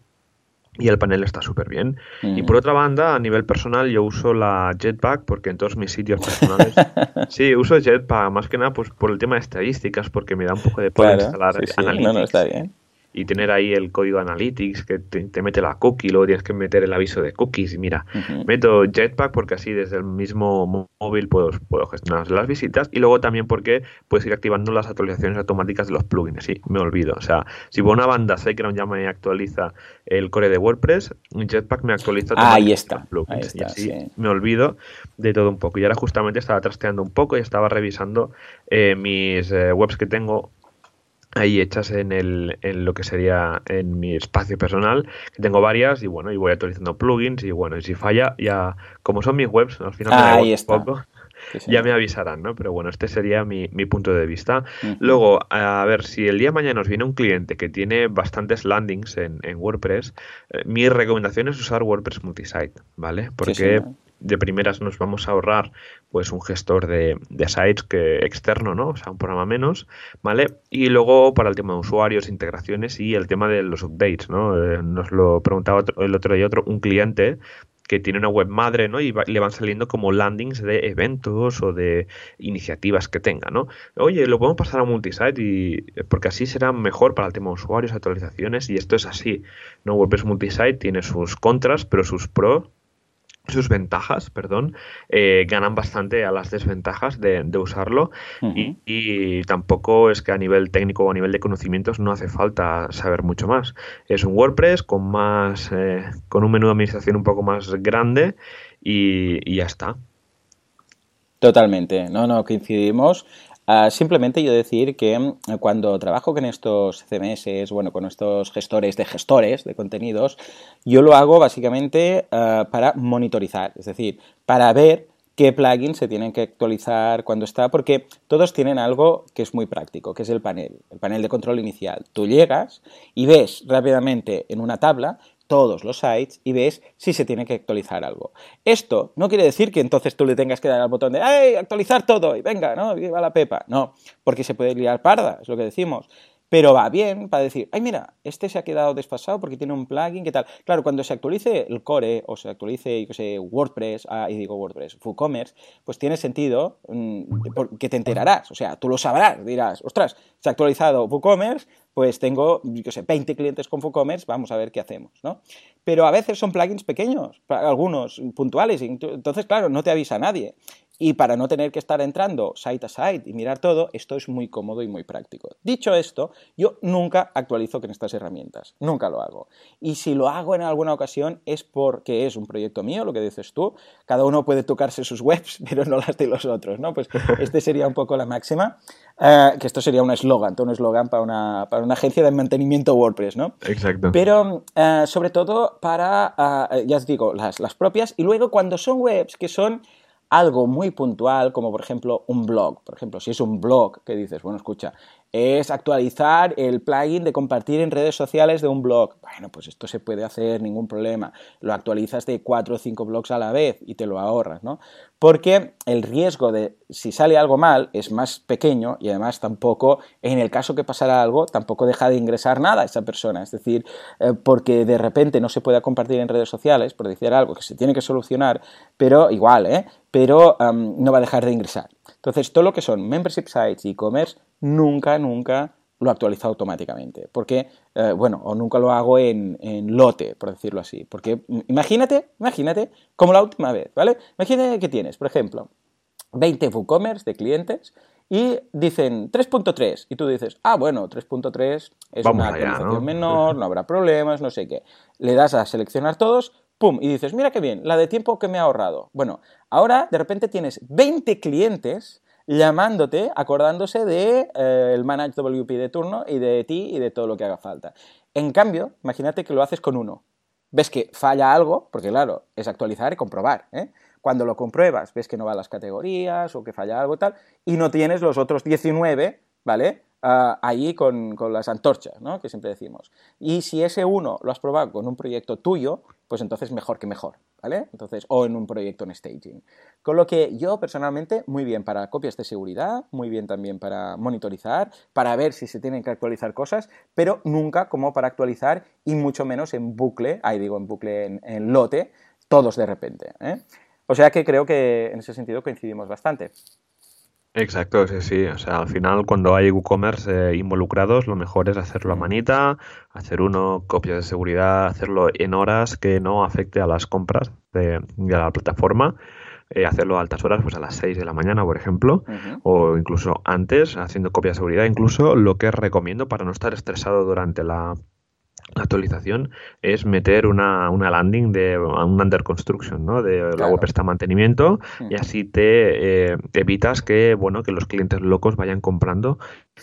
y el panel está súper bien. Y por otra banda, a nivel personal, yo uso la Jetpack porque en todos mis sitios personales. <laughs> sí, uso Jetpack más que nada pues, por el tema de estadísticas, porque me da un poco de poder instalar No, no, está bien y tener ahí el código Analytics que te, mete la cookie, luego tienes que meter el aviso de cookies. Y mira, meto Jetpack porque así desde el mismo móvil puedo, puedo gestionar las visitas y luego también porque puedes ir activando las actualizaciones automáticas de los plugins. Sí, me olvido. O sea, si por una banda SiteGround ya me actualiza el core de WordPress, Jetpack me actualiza ahí está, ahí está, y así me olvido de todo un poco. Y ahora justamente estaba trasteando un poco y estaba revisando eh, mis eh, webs que tengo ahí hechas en, el, en lo que sería en mi espacio personal, que tengo varias y bueno, y voy actualizando plugins y bueno, y si falla, ya como son mis webs, al final me ahí está. poco, ya me avisarán, ¿no? Pero bueno, este sería mi, mi punto de vista. Luego, a ver, si el día de mañana nos viene un cliente que tiene bastantes landings en, en WordPress, eh, mi recomendación es usar WordPress Multisite, ¿vale? Porque de primeras nos vamos a ahorrar pues un gestor de, de, sites que externo, ¿no? O sea, un programa menos, ¿vale? Y luego para el tema de usuarios, integraciones y el tema de los updates, ¿no? Eh, nos lo preguntaba el otro día otro, un cliente que tiene una web madre, ¿no? Y le van saliendo como landings de eventos o de iniciativas que tenga, ¿no? Oye, lo podemos pasar a multisite y porque así será mejor para el tema de usuarios, actualizaciones y esto es así, ¿no? WordPress multisite tiene sus contras, pero sus pros sus ventajas, perdón, eh, ganan bastante a las desventajas de, usarlo y, tampoco es que a nivel técnico o a nivel de conocimientos no hace falta saber mucho más. Es un WordPress con más, eh, con un menú de administración un poco más grande y, y ya está. Totalmente, no, no, coincidimos. Ah, simplemente yo decir que mm, cuando trabajo con estos CMS, bueno, con estos gestores de gestores de contenidos, yo lo hago básicamente ah, para monitorizar, es decir, para ver qué plugins se tienen que actualizar cuando está, porque todos tienen algo que es muy práctico, que es el panel, el panel de control inicial. Tú llegas y ves rápidamente en una tabla todos los sites y ves si se tiene que actualizar algo. Esto no quiere decir que entonces tú le tengas que dar al botón de ¡ay! actualizar todo! y venga, ¿no? Viva la pepa. No, porque se puede liar parda, es lo que decimos. Pero va bien para decir, ay, mira, este se ha quedado desfasado porque tiene un plugin, ¿qué tal? Claro, cuando se actualice el core o se actualice, yo sé, WordPress, ah, y digo WordPress, WooCommerce, pues tiene sentido mm, que te enterarás. O sea, tú lo sabrás, dirás, ostras, se ha actualizado WooCommerce, pues tengo, yo sé, 20 clientes con WooCommerce, vamos a ver qué hacemos, ¿no? Pero a veces son plugins pequeños, algunos puntuales, entonces, claro, no te avisa nadie. Y para no tener que estar entrando site a site y mirar todo, esto es muy cómodo y muy práctico. Dicho esto, yo nunca actualizo con estas herramientas, nunca lo hago. Y si lo hago en alguna ocasión es porque es un proyecto mío, lo que dices tú. Cada uno puede tocarse sus webs, <laughs> pero no las de los otros, ¿no? Pues este sería un poco la máxima, eh, que esto sería un eslogan, todo un eslogan para una, para una agencia de mantenimiento WordPress, ¿no? Exacto. Pero eh, sobre todo para, eh, ya os digo, las, las propias y luego cuando son webs que son algo muy puntual, como por ejemplo un blog. Por ejemplo, si es un blog que dices, bueno, escucha, es actualizar el plugin de compartir en redes sociales de un blog. Bueno, pues esto se puede hacer, ningún problema. Lo actualizas de cuatro o cinco blogs a la vez y te lo ahorras, ¿no? Porque el riesgo de si sale algo mal es más pequeño y además tampoco, en el caso que pasara algo, tampoco deja de ingresar nada a esa persona. Es decir, eh, porque de repente no se pueda compartir en redes sociales, por decir algo que se tiene que solucionar, pero igual, ¿eh? Pero no va a dejar de ingresar. Entonces, todo lo que son membership sites y e-commerce nunca, nunca lo actualizo automáticamente. Porque, eh, bueno, o nunca lo hago en, lote, por decirlo así. Porque imagínate, imagínate, como la última vez, ¿vale? Imagínate que tienes, por ejemplo, 20 WooCommerce de clientes y dicen 3.3 y tú dices, ah, bueno, 3.3 es una actualización menor, no habrá problemas, no sé qué. Le das a seleccionar todos, pum, y dices, mira qué bien, la de tiempo que me ha ahorrado. Bueno, ahora de repente tienes 20 clientes llamándote, acordándose de eh, el Manage WP de turno y de ti y de todo lo que haga falta. En cambio, imagínate que lo haces con uno. Ves que falla algo, porque claro, es actualizar y comprobar. ¿eh? Cuando lo compruebas, ves que no va a las categorías o que falla algo y tal, y no tienes los otros 19, ¿vale? Ahí con, las antorchas, ¿no? Que siempre decimos. Y si ese uno lo has probado con un proyecto tuyo, pues entonces mejor que mejor, ¿vale? Entonces, o en un proyecto en staging. Con lo que yo personalmente, muy bien para copias de seguridad, muy bien también para monitorizar, para ver si se tienen que actualizar cosas, pero nunca como para actualizar y mucho menos en bucle, ahí digo en bucle, en, lote, todos de repente. ¿eh? O sea que creo que en ese sentido coincidimos bastante. Exacto, sí, sí. O sea, al final cuando hay WooCommerce eh, involucrados, lo mejor es hacerlo a manita, hacer uno, copias de seguridad, hacerlo en horas que no afecte a las compras de, la plataforma. Eh, hacerlo a altas horas, pues a las 6 de la mañana, por ejemplo, o incluso antes, haciendo copia de seguridad, incluso lo que recomiendo para no estar estresado durante la, la actualización es meter una, una landing de un under construction, ¿no? De la web está mantenimiento y así te eh, evitas que, bueno, que los clientes locos vayan comprando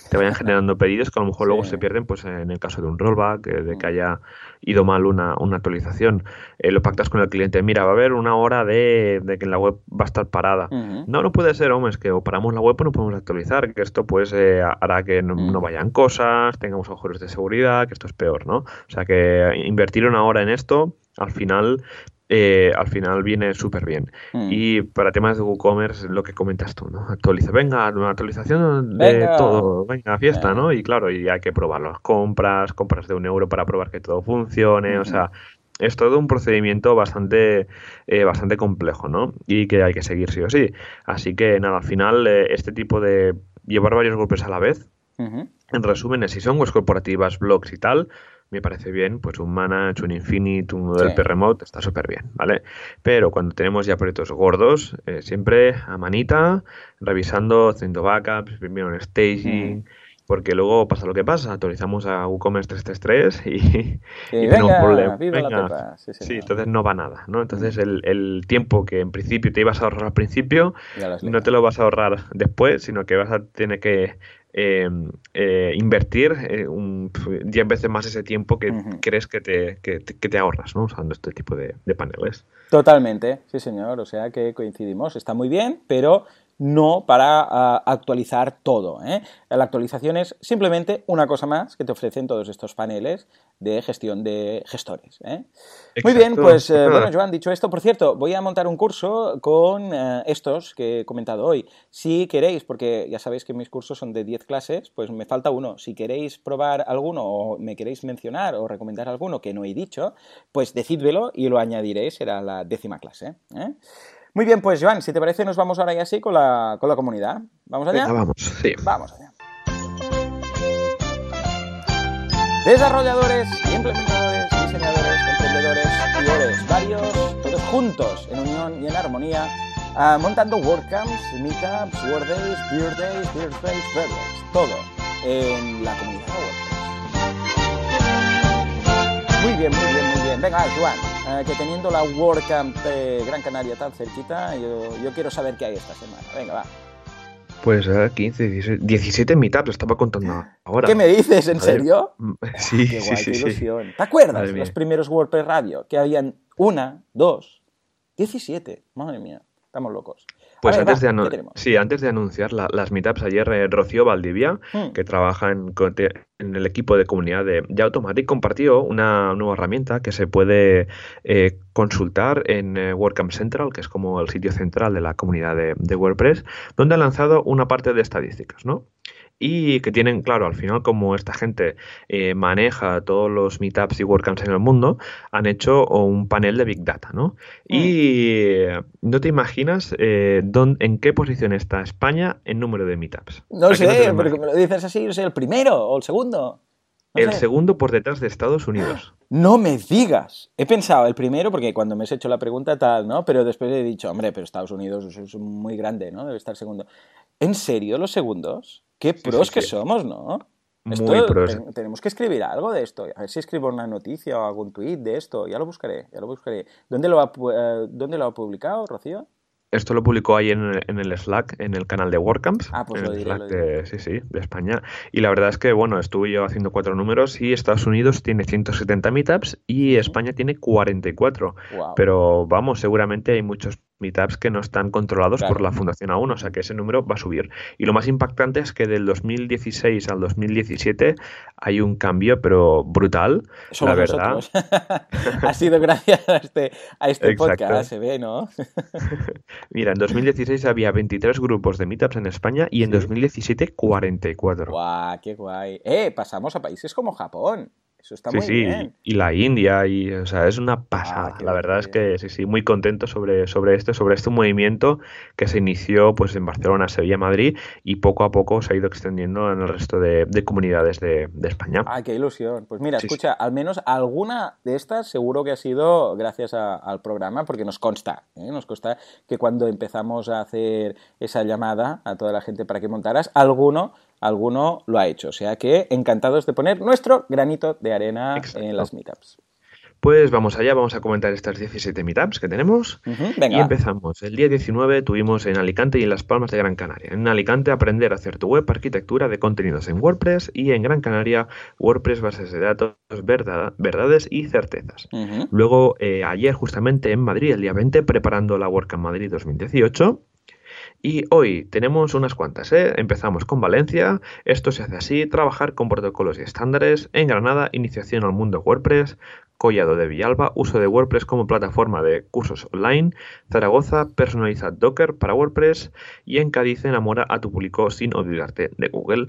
te vayan generando pedidos que a lo mejor luego se pierden pues en el caso de un rollback, eh, de que haya ido mal una, una actualización. Eh, lo pactas con el cliente, mira, va a haber una hora de, que la web va a estar parada. No, no puede ser, hombre, es que o paramos la web o no podemos actualizar, que esto pues eh, hará que no, no, vayan cosas, tengamos agujeros de seguridad, que esto es peor, ¿no? O sea que invertir una hora en esto al final eh, al final viene súper bien. Mm. Y para temas de WooCommerce, lo que comentas tú, ¿no? Actualiza, venga, una actualización de todo, venga, fiesta, ¿no? Y claro, y hay que probar las compras, compras de un euro para probar que todo funcione, o sea, es todo un procedimiento bastante, eh, bastante complejo, ¿no? Y que hay que seguir sí o sí. Así que nada, al final, eh, este tipo de llevar varios golpes a la vez, en resumen, si son webs corporativas, blogs y tal, me parece bien, pues un Manage, un Infinite, un Model Remote, está súper bien, ¿vale? Pero cuando tenemos ya proyectos gordos, eh, siempre a manita, revisando, haciendo backups, primero en staging, mm. porque luego pasa lo que pasa, actualizamos a WooCommerce 333 y, <laughs> y tenemos problemas. Sí, entonces no va nada, ¿no? Entonces el, el, tiempo que en principio te ibas a ahorrar al principio, no te lo vas a ahorrar después, sino que vas a tener que eh, eh, invertir eh, un, 10 veces más ese tiempo que crees que te, que, te, ahorras ¿no? usando este tipo de, de, paneles. Totalmente, sí señor, o sea que coincidimos, está muy bien, pero no para actualizar todo. ¿eh? La actualización es simplemente una cosa más que te ofrecen todos estos paneles de gestión de gestores. ¿eh? Muy bien, pues eh, bueno, Joan, dicho esto, por cierto, voy a montar un curso con estos que he comentado hoy. Si queréis, porque ya sabéis que mis cursos son de 10 clases, pues me falta uno. Si queréis probar alguno o me queréis mencionar o recomendar alguno que no he dicho, pues decídmelo y lo añadiré, será la décima clase. Muy bien, pues Joan, si te parece, nos vamos ahora ya así con la, con la comunidad. ¿Vamos allá? vamos, sí. Vamos allá. Desarrolladores, implementadores, diseñadores, emprendedores, y varios, todos juntos, en unión y en armonía, uh, montando WordCamps, Meetups, WordDays, Beer Days, Beer Days, Beer Days, todo en la comunidad WordPress. Muy bien, muy bien, muy bien. Venga, Joan, uh, que teniendo la WordCamp de Gran Canaria tan cerquita, yo, yo quiero saber qué hay esta semana. Venga, va. Pues 15, 16, 17 meetups, estaba contando ahora. ¿Qué me dices? ¿En serio? Sí, <laughs> sí, sí, qué ilusión. ¿Te acuerdas de los primeros WordPress Radio? Que habían una, dos, 17. Madre mía, estamos locos. Pues antes, de sí, antes de anunciar las meetups, ayer eh, Rocío Valdivia, hmm. que trabaja en, el equipo de comunidad de, Automatic, compartió una nueva herramienta que se puede eh, consultar en eh, WordCamp Central, que es como el sitio central de la comunidad de, de WordPress, donde ha lanzado una parte de estadísticas, ¿no? Y que tienen, claro, al final como esta gente eh, maneja todos los meetups y WordCamps en el mundo, han hecho un panel de Big Data, ¿no? Y mm. no te imaginas eh, en qué posición está España en número de meetups. No sé, porque me lo dices así, no sé, el primero o el segundo. el segundo por detrás de Estados Unidos. No me digas. He pensado el primero porque cuando me has hecho la pregunta tal, ¿no? Pero después he dicho, hombre, pero Estados Unidos es muy grande, ¿no? Debe estar segundo. ¿En serio los segundos? Qué pros que somos, ¿no? Muy pros. tenemos que escribir algo de esto. A ver si escribo una noticia o algún tweet de esto. Ya lo buscaré, ya lo buscaré. ¿Dónde lo ha, eh, ¿dónde lo ha publicado, Rocío? Esto lo publicó ahí en, el Slack, en el canal de WordCamps. Ah, pues en lo el Slack de, sí, sí, de España. Y la verdad es que, bueno, estuve yo haciendo cuatro números y Estados Unidos tiene 170 meetups y España tiene 44. Pero vamos, seguramente hay muchos meetups que no están controlados por la Fundación aún, o sea que ese número va a subir. Y lo más impactante es que del 2016 al 2017 hay un cambio, pero brutal, la verdad. <laughs> ha sido gracias a este, a este podcast, se ve, ¿no? <laughs> Mira, en 2016 había 23 grupos de meetups en España y en 2017 44. ¡Guau! ¡Qué guay! ¡Eh! Pasamos a países como Japón. Eso está sí, muy sí, bien. y la India, y, o sea, es una pasada. la verdad es que sí, sí, muy contento sobre, sobre esto, sobre este movimiento que se inició pues en Barcelona, Sevilla, Madrid y poco a poco se ha ido extendiendo en el resto de, comunidades de, España. ¡Ay, qué ilusión! Pues mira, escucha, al menos alguna de estas seguro que ha sido gracias al programa, porque nos consta, ¿eh? nos consta que cuando empezamos a hacer esa llamada a toda la gente para que montaras, alguno alguno lo ha hecho. O sea que encantados de poner nuestro granito de arena en las meetups. Pues vamos allá, vamos a comentar estas 17 meetups que tenemos. Y empezamos. El día 19 tuvimos en Alicante y en Las Palmas de Gran Canaria. En Alicante aprender a hacer tu web, arquitectura de contenidos en WordPress y en Gran Canaria WordPress, bases de datos, verdades y certezas. Luego eh, ayer justamente en Madrid, el día 20, preparando la WordCamp Madrid 2018. Y hoy tenemos unas cuantas, ¿eh? Empezamos con Valencia, esto se hace así, trabajar con protocolos y estándares, en Granada, iniciación al mundo WordPress, Collado de Villalba, uso de WordPress como plataforma de cursos online, Zaragoza, personaliza Docker para WordPress y en Cádiz enamora a tu público sin olvidarte de Google.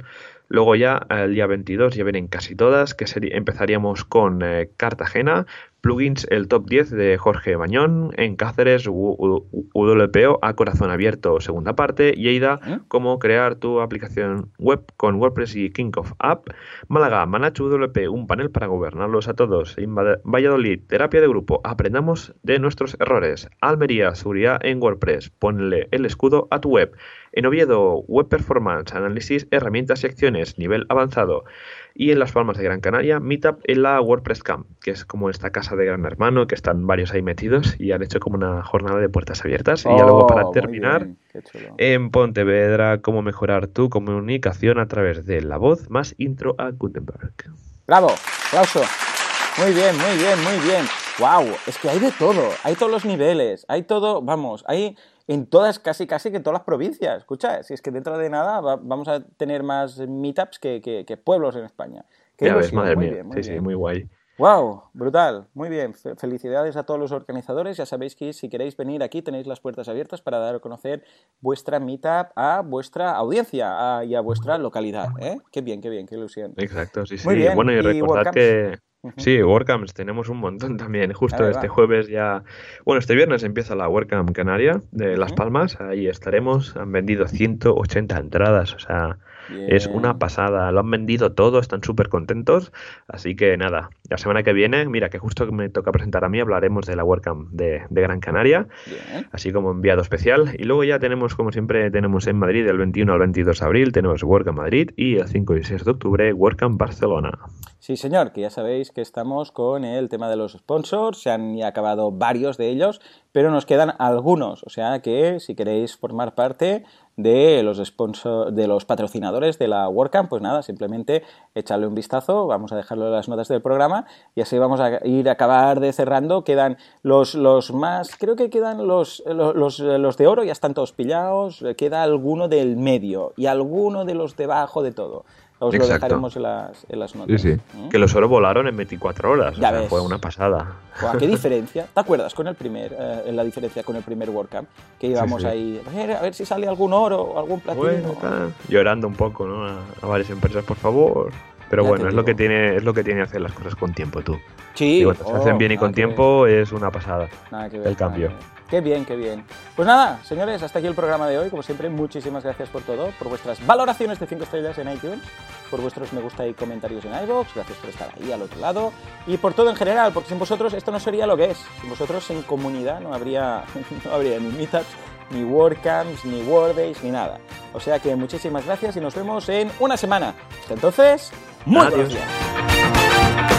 Luego ya el día 22 ya vienen casi todas, que empezaríamos con eh, Cartagena, plugins el top 10 de Jorge Bañón, en Cáceres WPO a corazón abierto segunda parte, Lleida, ¿Eh? cómo crear tu aplicación web con WordPress y King of App, Málaga, Manachu WP, un panel para gobernarlos a todos, Valladolid, terapia de grupo, aprendamos de nuestros errores, Almería, seguridad en WordPress, ponle el escudo a tu web, en Oviedo, Web Performance, Análisis, Herramientas y Acciones, nivel avanzado. Y en Las Palmas de Gran Canaria, Meetup en la WordPress Camp, que es como esta casa de Gran Hermano, que están varios ahí metidos y han hecho como una jornada de puertas abiertas. y ya luego para oh, terminar, en Pontevedra, cómo mejorar tu comunicación a través de la voz, más intro a Gutenberg. Bravo, aplauso. Muy bien, muy bien, muy bien. Wow, es que hay de todo, hay todos los niveles, hay todo, vamos, hay en todas, casi casi que en todas las provincias. Escucha, si es que dentro de nada vamos a tener más meetups que, que, pueblos en España. ya ves, madre mía. sí, sí, muy guay. ¡Wow! Brutal. Muy bien. Felicidades a todos los organizadores. Ya sabéis que si queréis venir aquí tenéis las puertas abiertas para dar a conocer vuestra meetup a vuestra audiencia y a vuestra localidad. ¿eh? Qué bien, qué bien, qué ilusión. Exacto, sí, sí. Muy bien. Bueno, y recordad que Sí, WordCamps tenemos un montón <laughs> también. Justo este jueves ya. Bueno, este viernes empieza la WordCamp Canaria de Las Palmas. Ahí estaremos. Han vendido 180 entradas. O sea, es una pasada. Lo han vendido todo. Están súper contentos. Así que nada, la semana que viene, mira, que justo me toca presentar a mí, hablaremos de la WordCamp de, Gran Canaria. Así como enviado especial. Y luego ya tenemos, como siempre, tenemos en Madrid el 21 al 22 de abril. Tenemos WordCamp Madrid. Y el 5 y 6 de octubre, WordCamp Barcelona. Sí, señor, que ya sabéis que estamos con el tema de los sponsors, se han acabado varios de ellos, pero nos quedan algunos, o sea que si queréis formar parte de los sponsors, de los patrocinadores de la WordCamp, pues nada, simplemente echarle un vistazo, vamos a dejarlo en las notas del programa y así vamos a ir a acabar de cerrando, quedan los, los más, creo que quedan los, los, los de oro, ya están todos pillados, queda alguno del medio y alguno de los debajo de todo. Os lo dejaremos en las, en las notas. Sí, sí. ¿Mm? Que los oro volaron en 24 horas. Ya ves. Fue una pasada. ¿Qué <laughs> diferencia? ¿Te acuerdas con el primer, eh, la diferencia con el primer WordCamp? Que íbamos ahí, a ver, a ver, si sale algún oro o algún platino. Bueno, llorando un poco, ¿no? A, varias empresas, por favor. Pero bueno, es lo que tiene, es lo que tiene hacer las cosas con tiempo, tú. Sí. Y cuando se hacen bien y con tiempo es una pasada. Nada que ver, el cambio. Qué bien, qué bien. Pues nada, señores, hasta aquí el programa de hoy. Como siempre, muchísimas gracias por todo, por vuestras valoraciones de 5 estrellas en iTunes, por vuestros me gusta y comentarios en iVoox, gracias por estar ahí al otro lado y por todo en general, porque sin vosotros esto no sería lo que es. Sin vosotros en comunidad no habría, <laughs> no habría ni meetups, ni WordCamps, ni WordDays, ni nada. O sea que muchísimas gracias y nos vemos en una semana. Hasta entonces, muy buenos días.